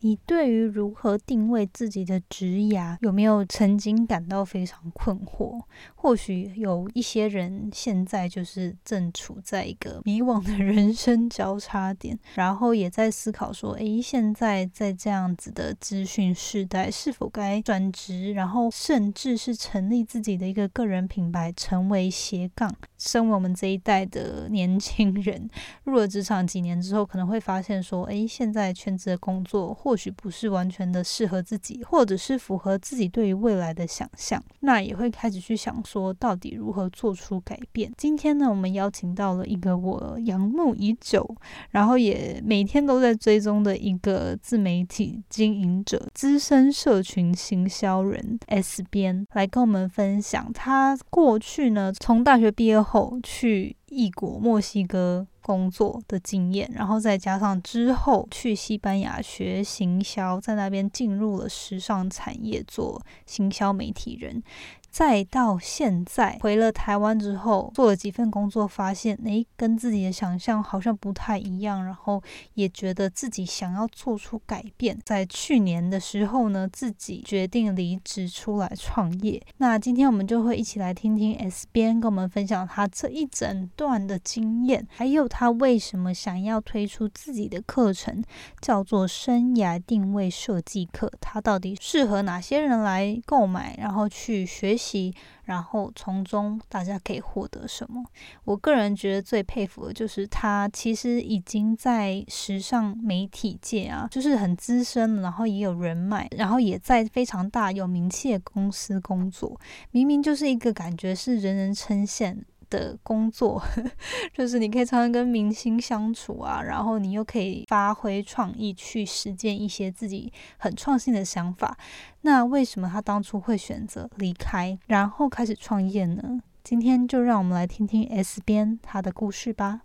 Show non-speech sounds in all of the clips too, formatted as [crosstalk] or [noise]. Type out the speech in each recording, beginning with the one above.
你对于如何定位自己的职涯，有没有曾经感到非常困惑？或许有一些人现在就是正处在一个迷惘的 [laughs] 人生交叉点，然后也在思考说：诶，现在在这样子的资讯时代，是否该转职，然后甚至是成立自己的一个个人品牌，成为斜杠？身为我们这一代的年轻人，入了职场几年之后，可能会发现说：诶，现在全职的工作。或许不是完全的适合自己，或者是符合自己对于未来的想象，那也会开始去想说，到底如何做出改变。今天呢，我们邀请到了一个我仰慕已久，然后也每天都在追踪的一个自媒体经营者、资深社群行销人 S 边，来跟我们分享他过去呢，从大学毕业后去异国墨西哥。工作的经验，然后再加上之后去西班牙学行销，在那边进入了时尚产业做行销媒体人。再到现在回了台湾之后，做了几份工作，发现诶，跟自己的想象好像不太一样，然后也觉得自己想要做出改变。在去年的时候呢，自己决定离职出来创业。那今天我们就会一起来听听 S 边跟我们分享他这一整段的经验，还有他为什么想要推出自己的课程，叫做生涯定位设计课。它到底适合哪些人来购买，然后去学。习，然后从中大家可以获得什么？我个人觉得最佩服的就是他，其实已经在时尚媒体界啊，就是很资深，然后也有人脉，然后也在非常大有名气的公司工作。明明就是一个感觉是人人称羡。的工作 [laughs] 就是你可以常常跟明星相处啊，然后你又可以发挥创意去实践一些自己很创新的想法。那为什么他当初会选择离开，然后开始创业呢？今天就让我们来听听 S 边他的故事吧。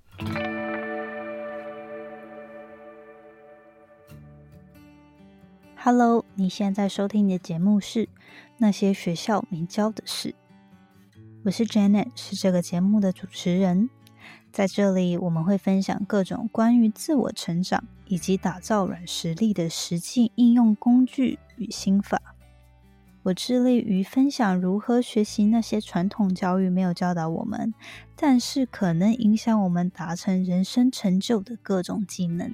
Hello，你现在收听的节目是那些学校没教的事。我是 Janet，是这个节目的主持人。在这里，我们会分享各种关于自我成长以及打造软实力的实际应用工具与心法。我致力于分享如何学习那些传统教育没有教导我们，但是可能影响我们达成人生成就的各种技能。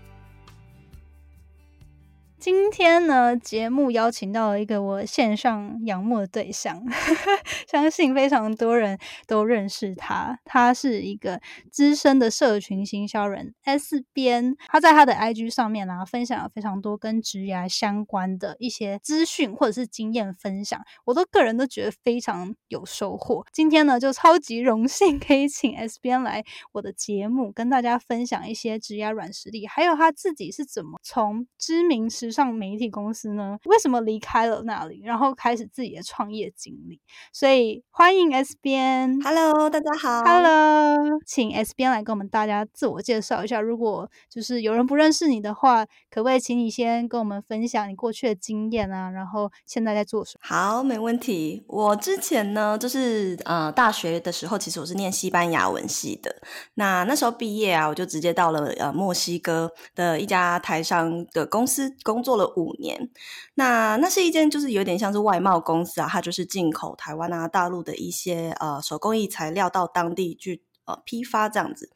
今天呢，节目邀请到了一个我线上仰慕的对象，[laughs] 相信非常多人都认识他。他是一个资深的社群行销人 S 边，他在他的 IG 上面啊，分享了非常多跟职涯相关的一些资讯或者是经验分享，我都个人都觉得非常有收获。今天呢，就超级荣幸可以请 S 边来我的节目，跟大家分享一些职涯软实力，还有他自己是怎么从知名时上媒体公司呢？为什么离开了那里，然后开始自己的创业经历？所以欢迎 S 边，Hello，大家好，Hello，请 S 边来跟我们大家自我介绍一下。如果就是有人不认识你的话，可不可以请你先跟我们分享你过去的经验啊？然后现在在做什么？好，没问题。我之前呢，就是呃，大学的时候，其实我是念西班牙文系的。那那时候毕业啊，我就直接到了呃墨西哥的一家台商的公司工。做了五年，那那是一间就是有点像是外贸公司啊，它就是进口台湾啊、大陆的一些呃手工艺材料到当地去呃批发这样子。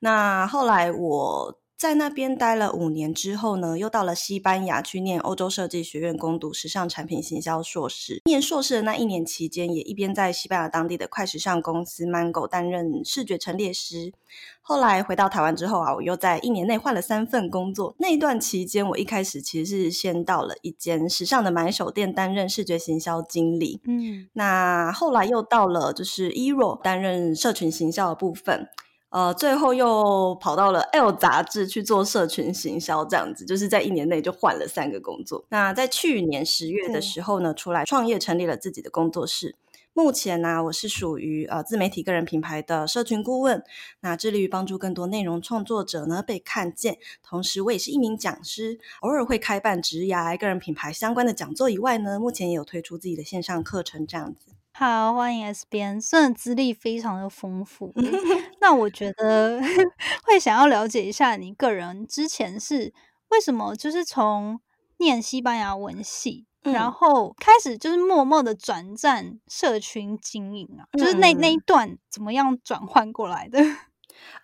那后来我。在那边待了五年之后呢，又到了西班牙去念欧洲设计学院攻读时尚产品行销硕士。念硕士的那一年期间，也一边在西班牙当地的快时尚公司 Mango 担任视觉陈列师。后来回到台湾之后啊，我又在一年内换了三份工作。那一段期间，我一开始其实是先到了一间时尚的买手店担任视觉行销经理。嗯，那后来又到了就是 Ero 担任社群行销的部分。呃，最后又跑到了 L 杂志去做社群行销，这样子就是在一年内就换了三个工作。那在去年十月的时候呢，出来创业成立了自己的工作室。目前呢，我是属于呃自媒体个人品牌的社群顾问，那致力于帮助更多内容创作者呢被看见。同时，我也是一名讲师，偶尔会开办职涯个人品牌相关的讲座以外呢，目前也有推出自己的线上课程这样子。好，欢迎 S 边，真的资历非常的丰富，[laughs] 那我觉得 [laughs] 会想要了解一下你个人之前是为什么就是从念西班牙文系。然后开始就是默默的转战社群经营啊，就是那那一段怎么样转换过来的？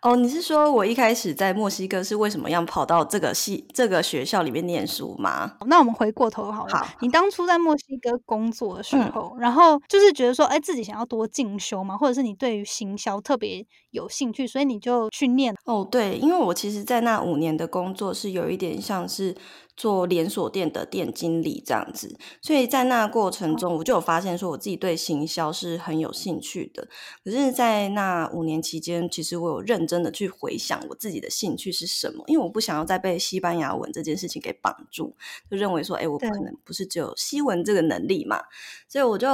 哦，你是说我一开始在墨西哥是为什么要跑到这个系这个学校里面念书吗？那我们回过头好了。好，你当初在墨西哥工作的时候，然后就是觉得说，哎，自己想要多进修嘛，或者是你对于行销特别有兴趣，所以你就去念。哦，对，因为我其实，在那五年的工作是有一点像是。做连锁店的店经理这样子，所以在那过程中，我就有发现说，我自己对行销是很有兴趣的。可是，在那五年期间，其实我有认真的去回想我自己的兴趣是什么，因为我不想要再被西班牙文这件事情给绑住，就认为说，哎，我不可能不是只有西文这个能力嘛，所以我就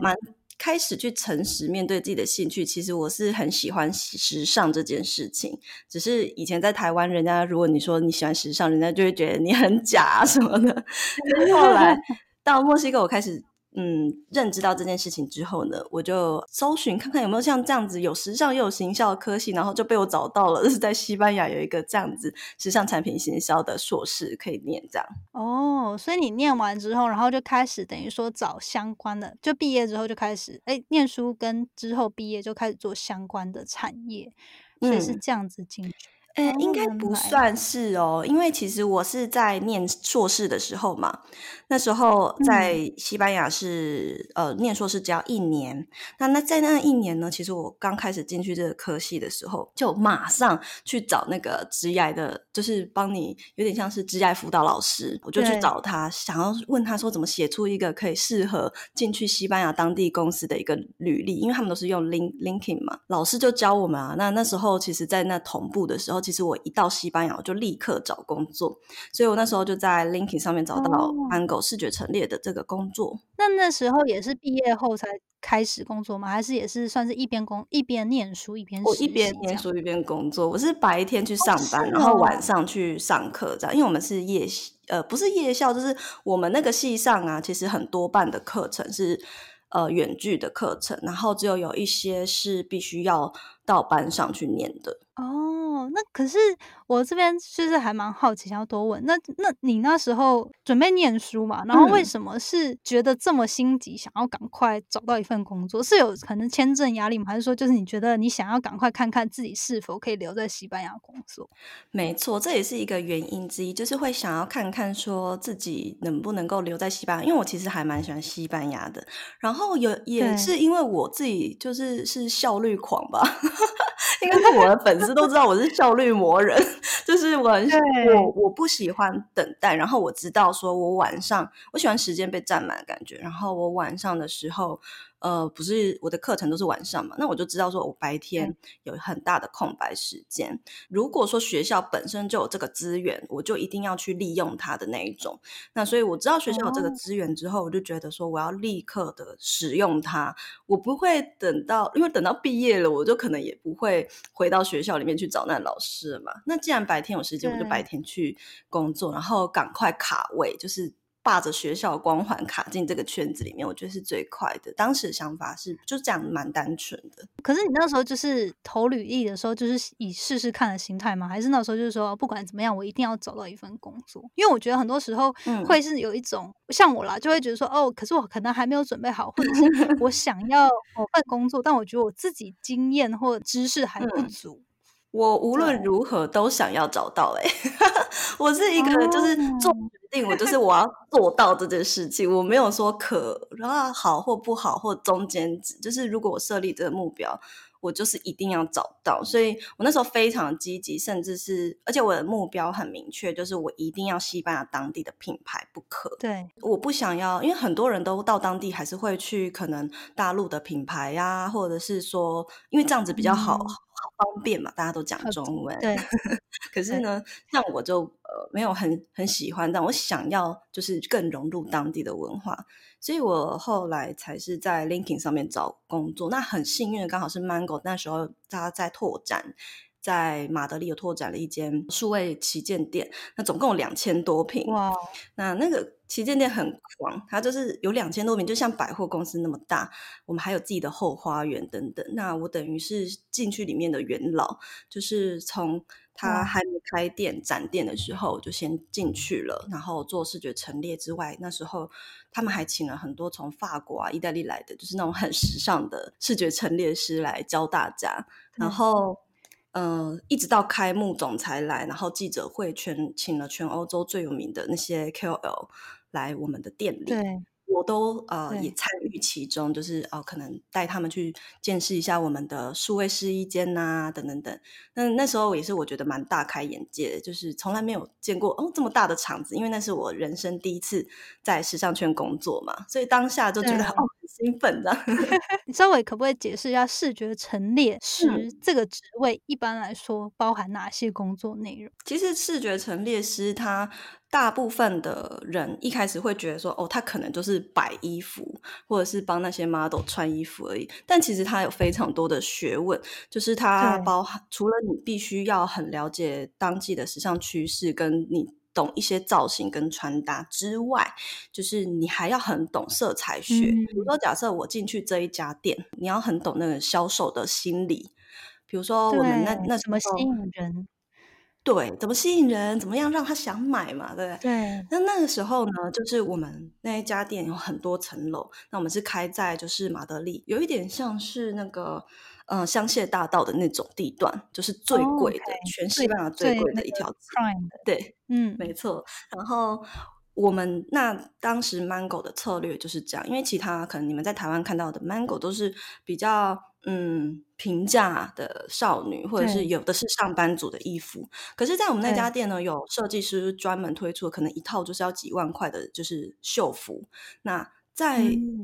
蛮。开始去诚实面对自己的兴趣，其实我是很喜欢时尚这件事情。只是以前在台湾，人家如果你说你喜欢时尚，人家就会觉得你很假什么的。[laughs] 后来到墨西哥，我开始。嗯，认知到这件事情之后呢，我就搜寻看看有没有像这样子有时尚又有行销的科系，然后就被我找到了，就是在西班牙有一个这样子时尚产品行销的硕士可以念这样。哦，所以你念完之后，然后就开始等于说找相关的，就毕业之后就开始哎念书，跟之后毕业就开始做相关的产业，所以是这样子进去。呃，应该不算是哦，因为其实我是在念硕士的时候嘛，那时候在西班牙是呃念硕士只要一年，那那在那一年呢，其实我刚开始进去这个科系的时候，就马上去找那个职涯的，就是帮你有点像是职业辅导老师，我就去找他，想要问他说怎么写出一个可以适合进去西班牙当地公司的一个履历，因为他们都是用 link linking 嘛，老师就教我们啊，那那时候其实在那同步的时候。其实我一到西班牙，我就立刻找工作，所以我那时候就在 LinkedIn 上面找到 Mango 视觉陈列的这个工作。那那时候也是毕业后才开始工作吗？还是也是算是一边工一边念书一边我一边念书一边工作。我是白天去上班，然后晚上去上课这样。因为我们是夜呃不是夜校，就是我们那个系上啊，其实很多半的课程是呃远距的课程，然后只有有一些是必须要到班上去念的。哦，那可是我这边就是还蛮好奇，想要多问。那那你那时候准备念书嘛？然后为什么是觉得这么心急，想要赶快找到一份工作？是有可能签证压力吗？还是说就是你觉得你想要赶快看看自己是否可以留在西班牙工作？没错，这也是一个原因之一，就是会想要看看说自己能不能够留在西班牙。因为我其实还蛮喜欢西班牙的，然后有也是因为我自己就是是效率狂吧。应该是我的粉丝都知道我是效率魔人，就是我很我我不喜欢等待，然后我知道说我晚上我喜欢时间被占满的感觉，然后我晚上的时候。呃，不是我的课程都是晚上嘛，那我就知道说我白天有很大的空白时间。如果说学校本身就有这个资源，我就一定要去利用它的那一种。那所以我知道学校有这个资源之后，我就觉得说我要立刻的使用它，我不会等到，因为等到毕业了，我就可能也不会回到学校里面去找那老师了嘛。那既然白天有时间，我就白天去工作，然后赶快卡位，就是。霸着学校光环卡进这个圈子里面，我觉得是最快的。当时的想法是就这样，蛮单纯的。可是你那时候就是投履历的时候，就是以试试看的心态吗？还是那时候就是说，不管怎么样，我一定要找到一份工作？因为我觉得很多时候会是有一种像我啦，就会觉得说，哦，可是我可能还没有准备好，或者是我想要某份工作，但我觉得我自己经验或知识还不足。我无论如何都想要找到哎，[laughs] 我是一个就是做决定，我就是我要做到这件事情，我没有说可啊好或不好或中间值，就是如果我设立这个目标。我就是一定要找到，所以我那时候非常积极，甚至是而且我的目标很明确，就是我一定要西班牙当地的品牌不可。对，我不想要，因为很多人都到当地还是会去可能大陆的品牌呀，或者是说，因为这样子比较好，好方便嘛，大家都讲中文。对，可是呢，像我就呃没有很很喜欢，但我想要就是更融入当地的文化，所以我后来才是在 LinkedIn 上面找工作。那很幸运的，刚好是 Mango 那时候他在拓展。在马德里有拓展了一间数位旗舰店，那总共有两千多平。哇！那那个旗舰店很狂，它就是有两千多平，就像百货公司那么大。我们还有自己的后花园等等。那我等于是进去里面的元老，就是从他还没开店展店的时候就先进去了，然后做视觉陈列之外，那时候他们还请了很多从法国啊、意大利来的，就是那种很时尚的视觉陈列师来教大家，然后。嗯，一直到开幕，总裁来，然后记者会全请了全欧洲最有名的那些 KOL 来我们的店里。对。我都呃也参与其中，就是哦，可能带他们去见识一下我们的数位试衣间呐，等等等。那那时候也是我觉得蛮大开眼界，就是从来没有见过哦这么大的场子，因为那是我人生第一次在时尚圈工作嘛，所以当下就觉得哦很兴奋的。[laughs] 你稍微可不可以解释一下视觉陈列师这个职位一般来说包含哪些工作内容？其实视觉陈列师他。大部分的人一开始会觉得说，哦，他可能就是摆衣服，或者是帮那些 model 穿衣服而已。但其实他有非常多的学问，就是他包含除了你必须要很了解当季的时尚趋势，跟你懂一些造型跟穿搭之外，就是你还要很懂色彩学。比如说，假设我进去这一家店，你要很懂那个销售的心理。比如说，我们那那什么吸引人。对，怎么吸引人？怎么样让他想买嘛？对不对？对。那那个时候呢，就是我们那一家店有很多层楼，那我们是开在就是马德里，有一点像是那个呃香榭大道的那种地段，就是最贵的，全西班牙最贵的一条街。对，嗯，没错。然后。我们那当时 Mango 的策略就是这样，因为其他可能你们在台湾看到的 Mango 都是比较嗯平价的少女，或者是有的是上班族的衣服。可是，在我们那家店呢，有设计师专门推出，可能一套就是要几万块的，就是秀服。那在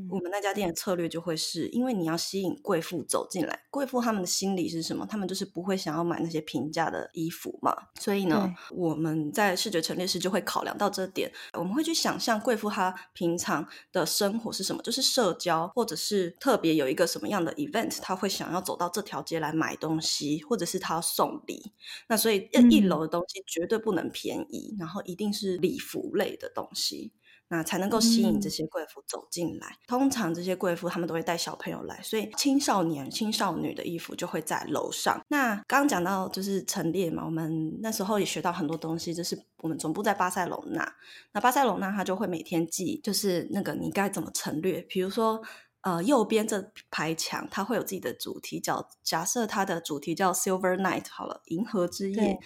我们那家店的策略就会是，因为你要吸引贵妇走进来，贵妇他们的心理是什么？他们就是不会想要买那些平价的衣服嘛。所以呢，我们在视觉陈列师就会考量到这点，我们会去想象贵妇她平常的生活是什么，就是社交，或者是特别有一个什么样的 event，她会想要走到这条街来买东西，或者是她要送礼。那所以一楼的东西绝对不能便宜，然后一定是礼服类的东西。那才能够吸引这些贵妇走进来。通常这些贵妇他们都会带小朋友来，所以青少年、青少女的衣服就会在楼上。那刚刚讲到就是陈列嘛，我们那时候也学到很多东西，就是我们总部在巴塞隆纳。那巴塞隆纳他就会每天记，就是那个你该怎么陈列。比如说，呃，右边这排墙它会有自己的主题，叫假设它的主题叫 Silver Night，好了，银河之夜。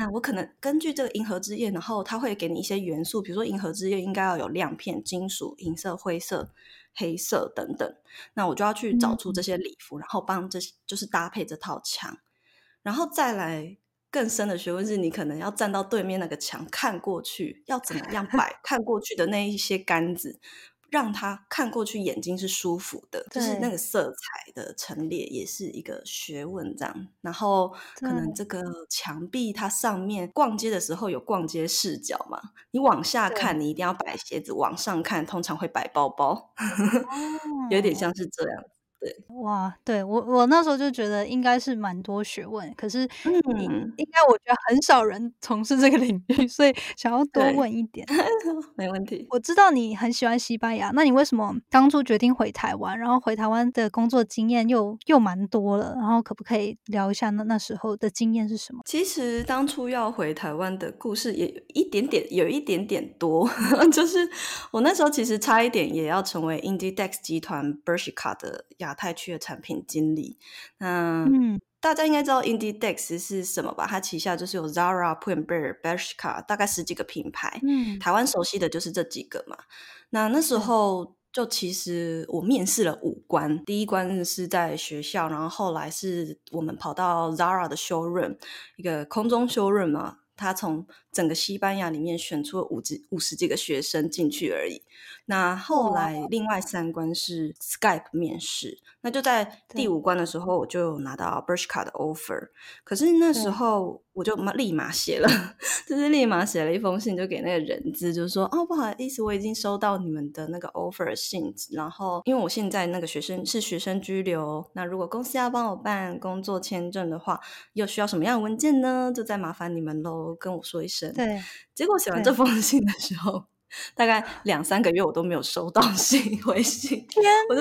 那我可能根据这个银河之夜，然后它会给你一些元素，比如说银河之夜应该要有亮片、金属、银色、灰色、黑色等等。那我就要去找出这些礼服，然后帮这就是搭配这套墙，然后再来更深的学问是，你可能要站到对面那个墙看过去，要怎么样摆看过去的那一些杆子。让他看过去眼睛是舒服的，就是那个色彩的陈列也是一个学问，这样。然后可能这个墙壁它上面逛街的时候有逛街视角嘛，你往下看你一定要摆鞋子，往上看通常会摆包包，[laughs] 有点像是这样。对，哇，对我我那时候就觉得应该是蛮多学问，可是嗯，应该我觉得很少人从事这个领域，[laughs] 所以想要多问一点。[laughs] 没问题。我知道你很喜欢西班牙，那你为什么当初决定回台湾？然后回台湾的工作经验又又蛮多了，然后可不可以聊一下那那时候的经验是什么？其实当初要回台湾的故事也有一点点，有一点点多，[laughs] 就是我那时候其实差一点也要成为 Inditex 集团 Bershka 的亚。亚太区的产品经理，那大家应该知道 Inditex 是什么吧？它旗下就是有 Zara、Pull&Bear、Bershka，大概十几个品牌。嗯，台湾熟悉的就是这几个嘛。那那时候就其实我面试了五关，第一关是在学校，然后后来是我们跑到 Zara 的 showroom，一个空中 showroom 嘛。他从整个西班牙里面选出了五几五十几个学生进去而已。那后来另外三关是 Skype 面试。那就在第五关的时候，我就拿到 Bershka 的 offer。可是那时候我就立马写了，[laughs] 就是立马写了一封信，就给那个人资，就是说哦，不好意思，我已经收到你们的那个 offer 信，然后因为我现在那个学生是学生居留，那如果公司要帮我办工作签证的话，又需要什么样的文件呢？就再麻烦你们喽，跟我说一声。对，结果写完这封信的时候。大概两三个月，我都没有收到 [laughs] 信回信。天我就！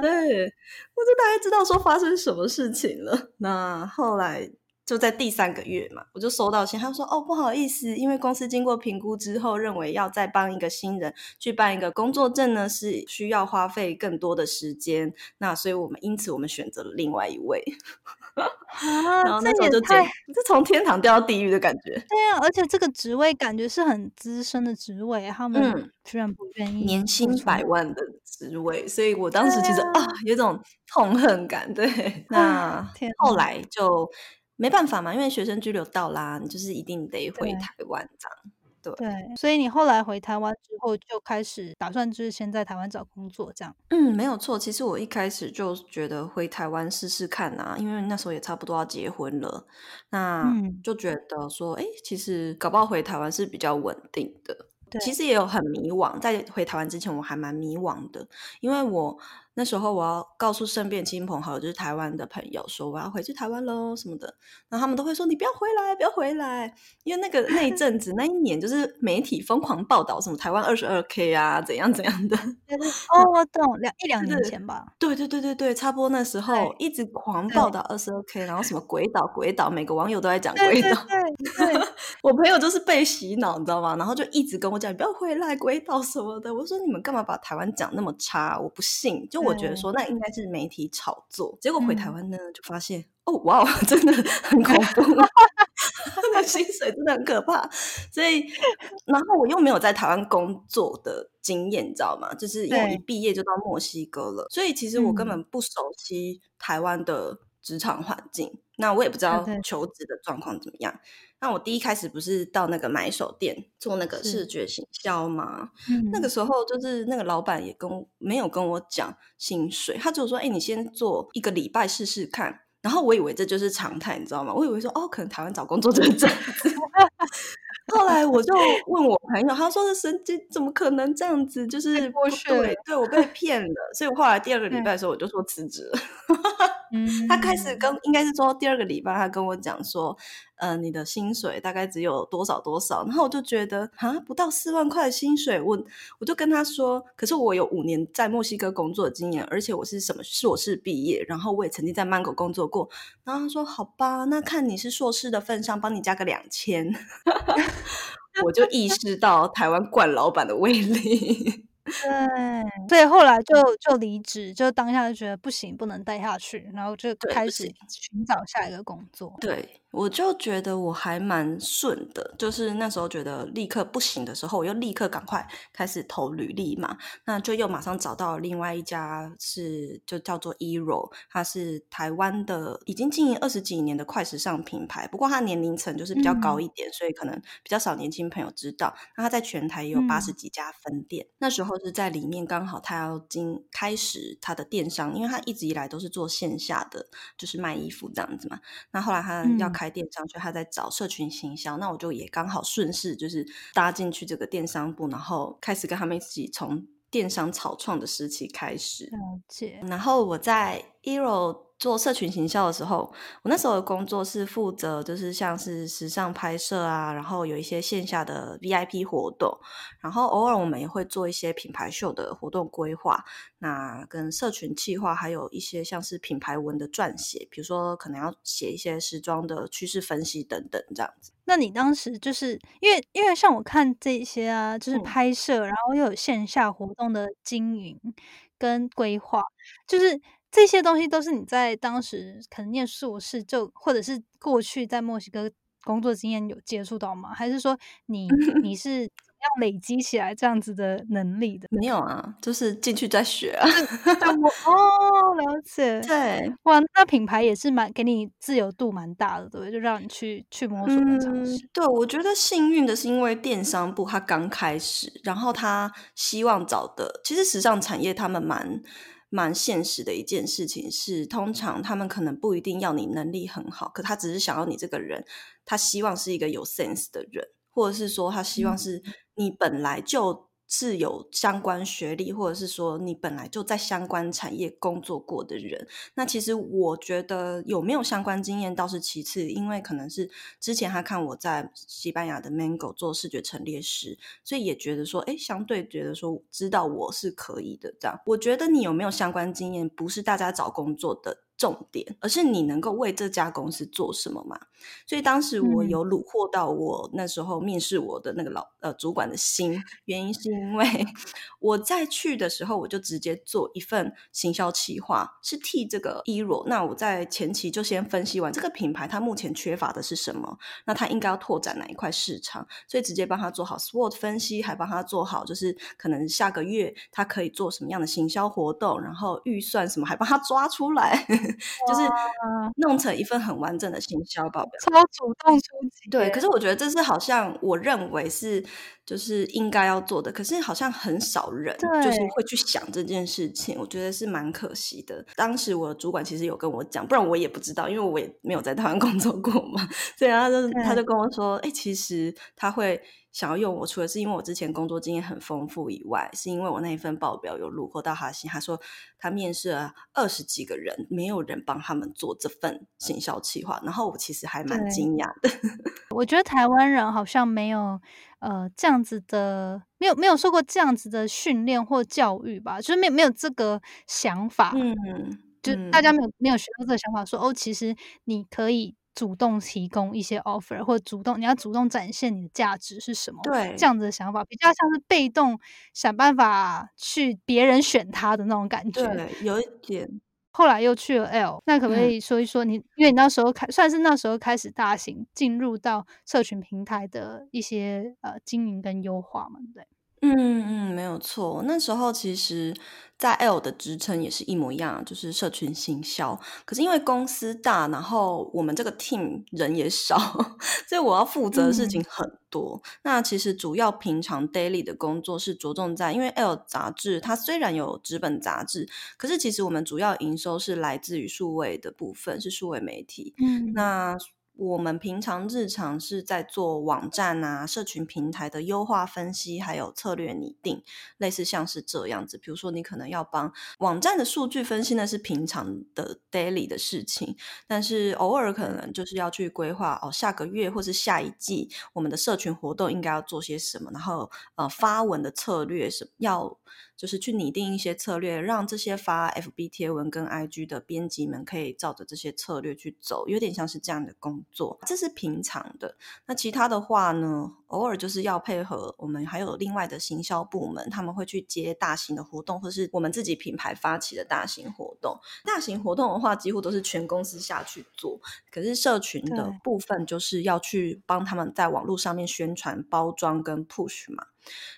对，我就大概知道说发生什么事情了。那后来就在第三个月嘛，我就收到信，他说：“哦，不好意思，因为公司经过评估之后，认为要再帮一个新人去办一个工作证呢，是需要花费更多的时间。那所以我们因此我们选择了另外一位。[laughs] ”然后那时候就太就从天堂掉到地狱的感觉。对啊，而且这个职位感觉是很资深的职位，他们居然不愿意年薪百万的职位，所以我当时其实啊有种痛恨感。对，那后来就没办法嘛，因为学生居留到啦，你就是一定得回台湾这样。对，所以你后来回台湾之后就开始打算就是先在台湾找工作这样。嗯，没有错。其实我一开始就觉得回台湾试试看啊，因为那时候也差不多要结婚了，那就觉得说，哎，其实搞不好回台湾是比较稳定的。其实也有很迷惘，在回台湾之前我还蛮迷惘的，因为我。那时候我要告诉身边亲朋好友，就是台湾的朋友，说我要回去台湾喽什么的，然后他们都会说你不要回来，不要回来，因为那个那一阵子那一年就是媒体疯狂报道什么台湾二十二 K 啊，怎样怎样的。哦，我懂，两一两年前吧。对对对对对，差不多那时候一直狂报道二十二 K，然后什么鬼岛鬼岛，每个网友都在讲鬼岛。对对，我朋友就是被洗脑，你知道吗？然后就一直跟我讲你不要回来，归岛什么的。我说你们干嘛把台湾讲那么差？我不信，就。我觉得说那应该是媒体炒作，结果回台湾呢就发现哦哇，[laughs] 真的很恐怖，[laughs] 那薪水真的很可怕。所以，然后我又没有在台湾工作的经验，你知道吗？就是因为一毕业就到墨西哥了，所以其实我根本不熟悉台湾的职场环境，那我也不知道求职的状况怎么样。那我第一开始不是到那个买手店做那个视觉行销吗？那个时候就是那个老板也跟没有跟我讲薪水，他就说：“哎，你先做一个礼拜试试看。”然后我以为这就是常态，你知道吗？我以为说哦，可能台湾找工作就是这样子。后来我就问我朋友，他说的神经怎么可能这样子？就是对，对我被骗了。所以我后来第二个礼拜的时候，我就说辞职了。他开始跟应该是说第二个礼拜，他跟我讲说。呃，你的薪水大概只有多少多少？然后我就觉得啊，不到四万块的薪水，我我就跟他说，可是我有五年在墨西哥工作的经验，而且我是什么硕士毕业，然后我也曾经在曼谷工作过。然后他说，好吧，那看你是硕士的份上，帮你加个两千。[laughs] 我就意识到台湾惯老板的威力。对，所以后来就就离职，就当下就觉得不行，不能待下去，然后就开始寻找下一个工作。对。我就觉得我还蛮顺的，就是那时候觉得立刻不行的时候，我又立刻赶快开始投履历嘛，那就又马上找到另外一家是就叫做 Ero，它是台湾的已经经营二十几年的快时尚品牌，不过它年龄层就是比较高一点，所以可能比较少年轻朋友知道。那它在全台也有八十几家分店，那时候是在里面刚好他要经开始他的电商，因为他一直以来都是做线下的，就是卖衣服这样子嘛。那后来他要开电商，所以他在找社群行销，那我就也刚好顺势就是搭进去这个电商部，然后开始跟他们一起从电商草创的时期开始了解。然后我在 Ero。做社群行销的时候，我那时候的工作是负责，就是像是时尚拍摄啊，然后有一些线下的 VIP 活动，然后偶尔我们也会做一些品牌秀的活动规划，那跟社群企划，还有一些像是品牌文的撰写，比如说可能要写一些时装的趋势分析等等这样子。那你当时就是因为因为像我看这些啊，就是拍摄，然后又有线下活动的经营跟规划，就是。这些东西都是你在当时可能念硕士就，或者是过去在墨西哥工作经验有接触到吗？还是说你你 [laughs] 是怎么样累积起来这样子的能力的？没有啊，就是进去再学啊。哦，了解。对，哇，那品牌也是蛮给你自由度蛮大的，对，就让你去去摸索跟尝试。对，我觉得幸运的是，因为电商部它刚开始，然后他希望找的，其实时尚产业他们蛮。蛮现实的一件事情是，通常他们可能不一定要你能力很好，可他只是想要你这个人，他希望是一个有 sense 的人，或者是说他希望是你本来就是有相关学历，或者是说你本来就在相关产业工作过的人。那其实我觉得有没有相关经验倒是其次，因为可能是之前他看我在西班牙的 Mango 做视觉陈列师，所以也觉得说，哎，相对觉得说知道我是可以的。这样，我觉得你有没有相关经验，不是大家找工作的。重点，而是你能够为这家公司做什么嘛？所以当时我有虏获到我那时候面试我的那个老呃主管的心，原因是因为 [laughs] 我在去的时候，我就直接做一份行销企划，是替这个 Ero。那我在前期就先分析完这个品牌它目前缺乏的是什么，那它应该要拓展哪一块市场，所以直接帮他做好 SWOT 分析，还帮他做好就是可能下个月他可以做什么样的行销活动，然后预算什么还帮他抓出来。[laughs] 就是弄成一份很完整的行销报表，超主动出击。对，可是我觉得这是好像我认为是就是应该要做的，可是好像很少人就是会去想这件事情，我觉得是蛮可惜的。当时我的主管其实有跟我讲，不然我也不知道，因为我也没有在台湾工作过嘛，[laughs] 所以他就他就跟我说，哎，其实他会。想要用我，除了是因为我之前工作经验很丰富以外，是因为我那一份报表有录获到他心。他说他面试了二十几个人，没有人帮他们做这份行销企划。然后我其实还蛮惊讶的。[laughs] 我觉得台湾人好像没有呃这样子的，没有没有受过这样子的训练或教育吧，就是没有没有这个想法。嗯，就大家没有没有学到这个想法，说哦，其实你可以。主动提供一些 offer，或者主动你要主动展现你的价值是什么？对，这样子的想法比较像是被动想办法去别人选他的那种感觉。对，有一点。后来又去了 L，那可不可以说一说你？因为你那时候开算是那时候开始大型进入到社群平台的一些呃经营跟优化嘛？对。嗯嗯，没有错。那时候其实，在 L 的职称也是一模一样，就是社群行销。可是因为公司大，然后我们这个 team 人也少，[laughs] 所以我要负责的事情很多。那其实主要平常 daily 的工作是着重在，因为 L 杂志它虽然有纸本杂志，可是其实我们主要营收是来自于数位的部分，是数位媒体。嗯，那。我们平常日常是在做网站啊、社群平台的优化分析，还有策略拟定，类似像是这样子。比如说，你可能要帮网站的数据分析，那是平常的 daily 的事情，但是偶尔可能就是要去规划哦，下个月或是下一季我们的社群活动应该要做些什么，然后呃发文的策略是要。就是去拟定一些策略，让这些发 FB 贴文跟 IG 的编辑们可以照着这些策略去走，有点像是这样的工作。这是平常的。那其他的话呢？偶尔就是要配合我们还有另外的行销部门，他们会去接大型的活动，或是我们自己品牌发起的大型活动。大型活动的话，几乎都是全公司下去做。可是社群的部分，就是要去帮他们在网络上面宣传、包装跟 push 嘛。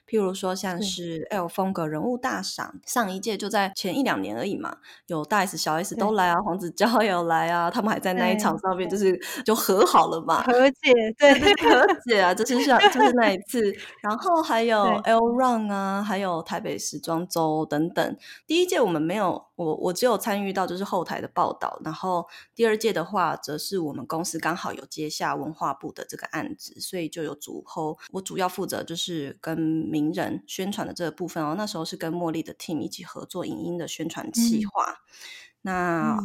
譬如说，像是。L 风格人物大赏，上一届就在前一两年而已嘛，有大 S、小 S 都来啊，黄子佼也有来啊，他们还在那一场上面就。是就和好了嘛，和解，对，和解啊，就是像就是那一。[laughs] 次，然后还有 L Run 啊，还有台北时装周等等。第一届我们没有，我我只有参与到就是后台的报道，然后第二届的话，则是我们公司刚好有接下文化部的这个案子，所以就有主后，我主要负责就是跟。名人宣传的这个部分哦，那时候是跟茉莉的 team 一起合作影音的宣传企划。那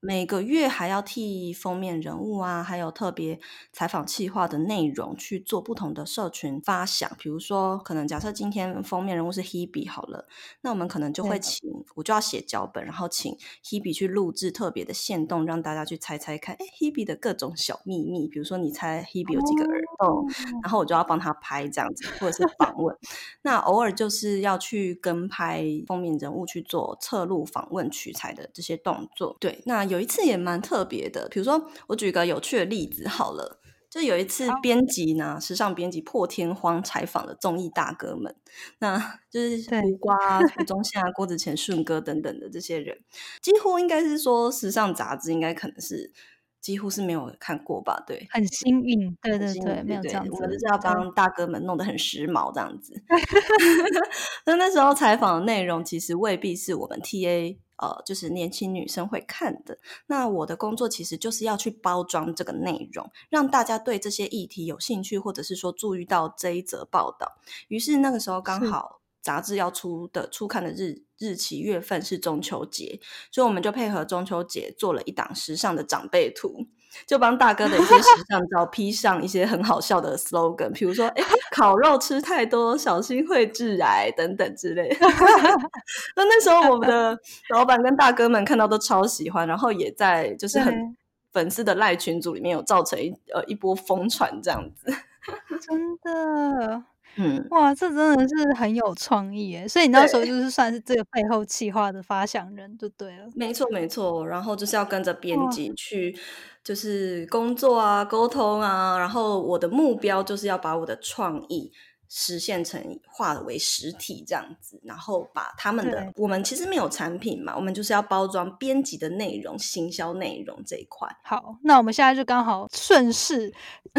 每个月还要替封面人物啊，还有特别采访企划的内容去做不同的社群发想。比如说，可能假设今天封面人物是 Hebe 好了，那我们可能就会请我就要写脚本，然后请 Hebe 去录制特别的线动，让大家去猜猜看，哎，Hebe 的各种小秘密。比如说，你猜 Hebe 有几个耳洞，然后我就要帮他拍这样子，或者是访问。那偶尔就是要去跟拍封面人物去做侧录访问取材的这些动作。对，那。有一次也蛮特别的，比如说我举个有趣的例子好了，就有一次编辑呢，时尚编辑破天荒采访了综艺大哥们，那就是胡瓜、胡宗宪、郭子乾、顺哥等等的这些人，几乎应该是说时尚杂志应该可能是几乎是没有看过吧？对，很幸运，对很对对，没有这样子，我们就是要对帮大哥们弄得很时髦这样子。[laughs] [laughs] 那那时候采访的内容其实未必是我们 TA 呃，就是年轻女生会看的。那我的工作其实就是要去包装这个内容，让大家对这些议题有兴趣，或者是说注意到这一则报道。于是那个时候刚好杂志要出的初刊的日日期月份是中秋节，所以我们就配合中秋节做了一档时尚的长辈图。就帮大哥的一些时尚照 P 上一些很好笑的 slogan，比如说“哎，烤肉吃太多，小心会致癌”等等之类的。[laughs] 那那时候我们的老板跟大哥们看到都超喜欢，然后也在就是很粉丝的赖群组里面有造成一呃一波疯传这样子。[laughs] 真的。嗯，哇，这真的是很有创意耶！所以你那时候就是算是这个背后企划的发想人就对了。没错没错。然后就是要跟着编哇，辑去就是工作啊、沟通啊，然后我的目标就是要把我的创意实现成化为实体这样子，然后把他们的，我们其实没有产品嘛，我们就是要包装编辑的内容、行销内容这一块。好，那我们现在就刚好顺势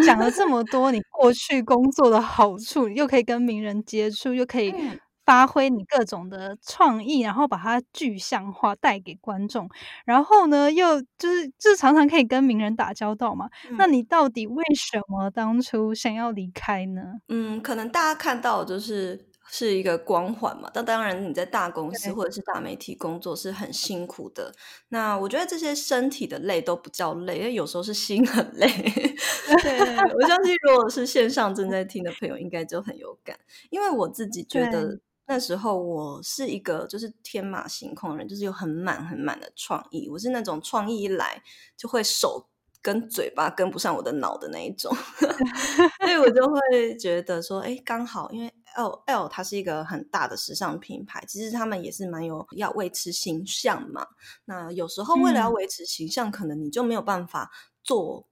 讲了这么多你过去工作的好处，又可以跟名人接触，又可以嗯。发挥你各种的创意，然后把它具象化带给观众。然后呢，又就是就是常常可以跟名人打交道嘛。那嗯。你到底为什么当初想要离开呢？嗯，可能大家看到的就是是一个光环嘛，但当然你在大公司。或者是大媒体工作是很辛苦的。那我觉得这些身体的累都不叫累，因为有时候是心很累。[laughs] 对，我相信如果是线上正在听的朋友，应该就很有感。因为我自己觉。得那时候我是一个就是天马行空的人，就是有很满很满的创意。我是那种创意一来就会手跟嘴巴跟不上我的脑的那一种，[laughs] 所以我就会觉得说，哎，刚好因为 L L 它是一个很大的时尚品牌，其实他们也是蛮有要维持形象嘛。那有时候为了要嗯。维持形象，可能你就没有办法做，